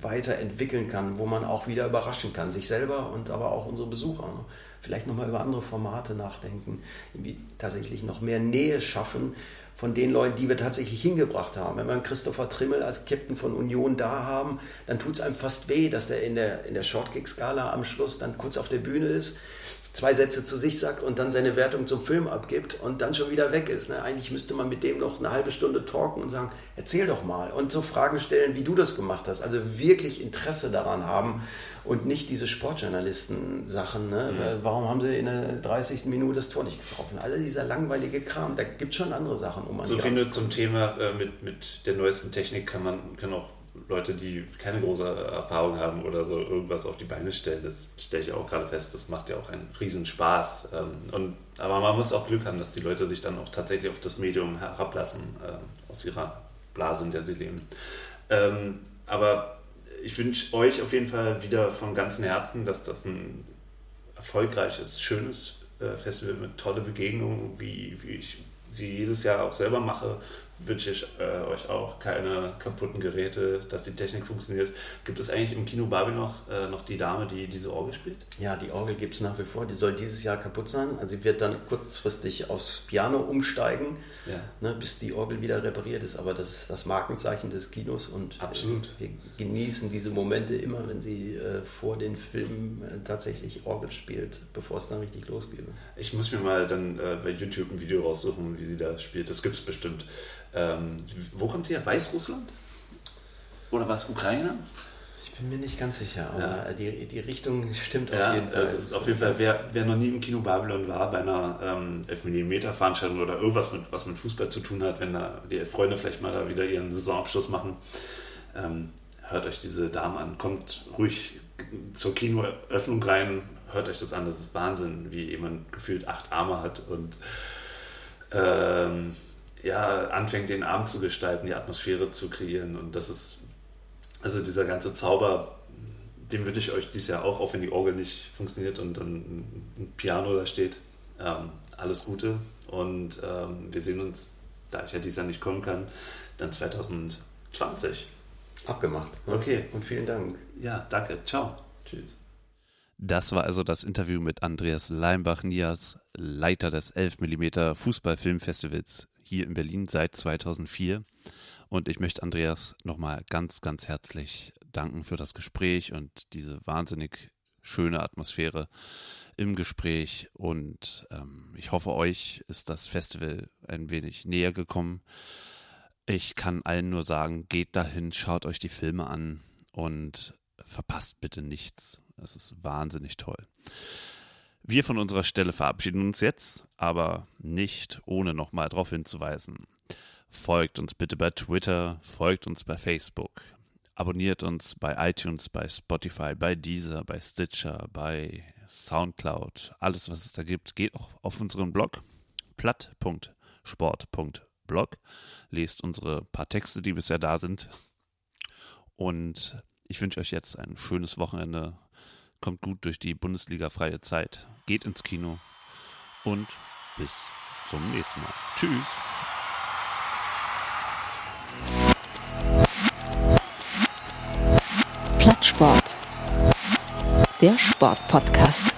Speaker 3: weiterentwickeln kann, wo man auch wieder überraschen kann, sich selber und aber auch unsere Besucher. Ne? Vielleicht nochmal über andere Formate nachdenken, irgendwie tatsächlich noch mehr Nähe schaffen von den Leuten, die wir tatsächlich hingebracht haben. Wenn wir einen Christopher Trimmel als Captain von Union da haben, dann tut es einem fast weh, dass der in der, in der Shortkick-Skala am Schluss dann kurz auf der Bühne ist, zwei Sätze zu sich sagt und dann seine Wertung zum Film abgibt und dann schon wieder weg ist. Ne? Eigentlich müsste man mit dem noch eine halbe Stunde talken und sagen, erzähl doch mal und so Fragen stellen, wie du das gemacht hast. Also wirklich Interesse daran haben und nicht diese Sportjournalisten-Sachen. Ne? Mhm. Warum haben sie in der 30. Minute das Tor nicht getroffen? All dieser langweilige Kram, da gibt es schon andere Sachen,
Speaker 2: um an So finde zum Thema äh, mit, mit der neuesten Technik kann man kann auch Leute, die keine große Erfahrung haben oder so irgendwas auf die Beine stellen. Das stelle ich auch gerade fest, das macht ja auch einen riesen Spaß. Ähm, und, aber man muss auch Glück haben, dass die Leute sich dann auch tatsächlich auf das Medium herablassen, äh, aus ihrer Blase, in der sie leben. Ähm, aber ich wünsche euch auf jeden Fall wieder von ganzem Herzen, dass das ein erfolgreiches, schönes äh, Festival mit tolle Begegnungen, wie, wie ich sie jedes Jahr auch selber mache, wünsche ich äh, euch auch keine kaputten Geräte, dass die Technik funktioniert. Gibt es eigentlich im Kino Babel noch, äh, noch die Dame, die diese Orgel spielt?
Speaker 3: Ja, die Orgel gibt es nach wie vor. Die soll dieses Jahr kaputt sein. Also sie wird dann kurzfristig aufs Piano umsteigen, ja. ne, bis die Orgel wieder repariert ist. Aber das ist das Markenzeichen des Kinos und
Speaker 2: äh, Absolut.
Speaker 3: wir genießen diese Momente immer, wenn sie äh, vor den Filmen äh, tatsächlich Orgel spielt, bevor es dann richtig losgeht.
Speaker 2: Ich muss mir mal dann äh, bei YouTube ein Video raussuchen, wie sie da spielt. Das gibt es bestimmt. Ähm, wo kommt ihr? Weißrussland? Oder war es Ukraine?
Speaker 3: Ich bin mir nicht ganz sicher, aber ja. die, die Richtung stimmt ja, auf jeden Fall.
Speaker 2: Also auf jeden Fall, wer, wer noch nie im Kino Babylon war, bei einer ähm, 11mm Veranstaltung oder irgendwas, mit, was mit Fußball zu tun hat, wenn da die Freunde vielleicht mal da wieder ihren Saisonabschluss machen, ähm, hört euch diese Dame an, kommt ruhig zur Kinoöffnung rein, hört euch das an, das ist Wahnsinn, wie jemand gefühlt acht Arme hat und ähm, ja, anfängt, den Abend zu gestalten, die Atmosphäre zu kreieren. Und das ist also dieser ganze Zauber, den würde ich euch dieses Jahr auch, auch wenn die Orgel nicht funktioniert und dann ein Piano da steht, ähm, alles Gute. Und ähm, wir sehen uns, da ich ja dieses Jahr nicht kommen kann, dann 2020.
Speaker 3: Abgemacht.
Speaker 2: Ne? Okay.
Speaker 3: Und vielen Dank.
Speaker 2: Ja, danke. Ciao. Tschüss. Das war also das Interview mit Andreas Leimbach-Nias, Leiter des 11mm Fußballfilmfestivals hier in Berlin seit 2004. Und ich möchte Andreas nochmal ganz, ganz herzlich danken für das Gespräch und diese wahnsinnig schöne Atmosphäre im Gespräch. Und ähm, ich hoffe, euch ist das Festival ein wenig näher gekommen. Ich kann allen nur sagen, geht dahin, schaut euch die Filme an und verpasst bitte nichts. Das ist wahnsinnig toll. Wir von unserer Stelle verabschieden uns jetzt, aber nicht ohne nochmal darauf hinzuweisen. Folgt uns bitte bei Twitter, folgt uns bei Facebook, abonniert uns bei iTunes, bei Spotify, bei Deezer, bei Stitcher, bei Soundcloud, alles was es da gibt. Geht auch auf unseren Blog platt.sport.blog, lest unsere paar Texte, die bisher da sind. Und ich wünsche euch jetzt ein schönes Wochenende kommt gut durch die Bundesliga-freie Zeit, geht ins Kino und bis zum nächsten Mal. Tschüss.
Speaker 1: Plattsport. Der Sportpodcast.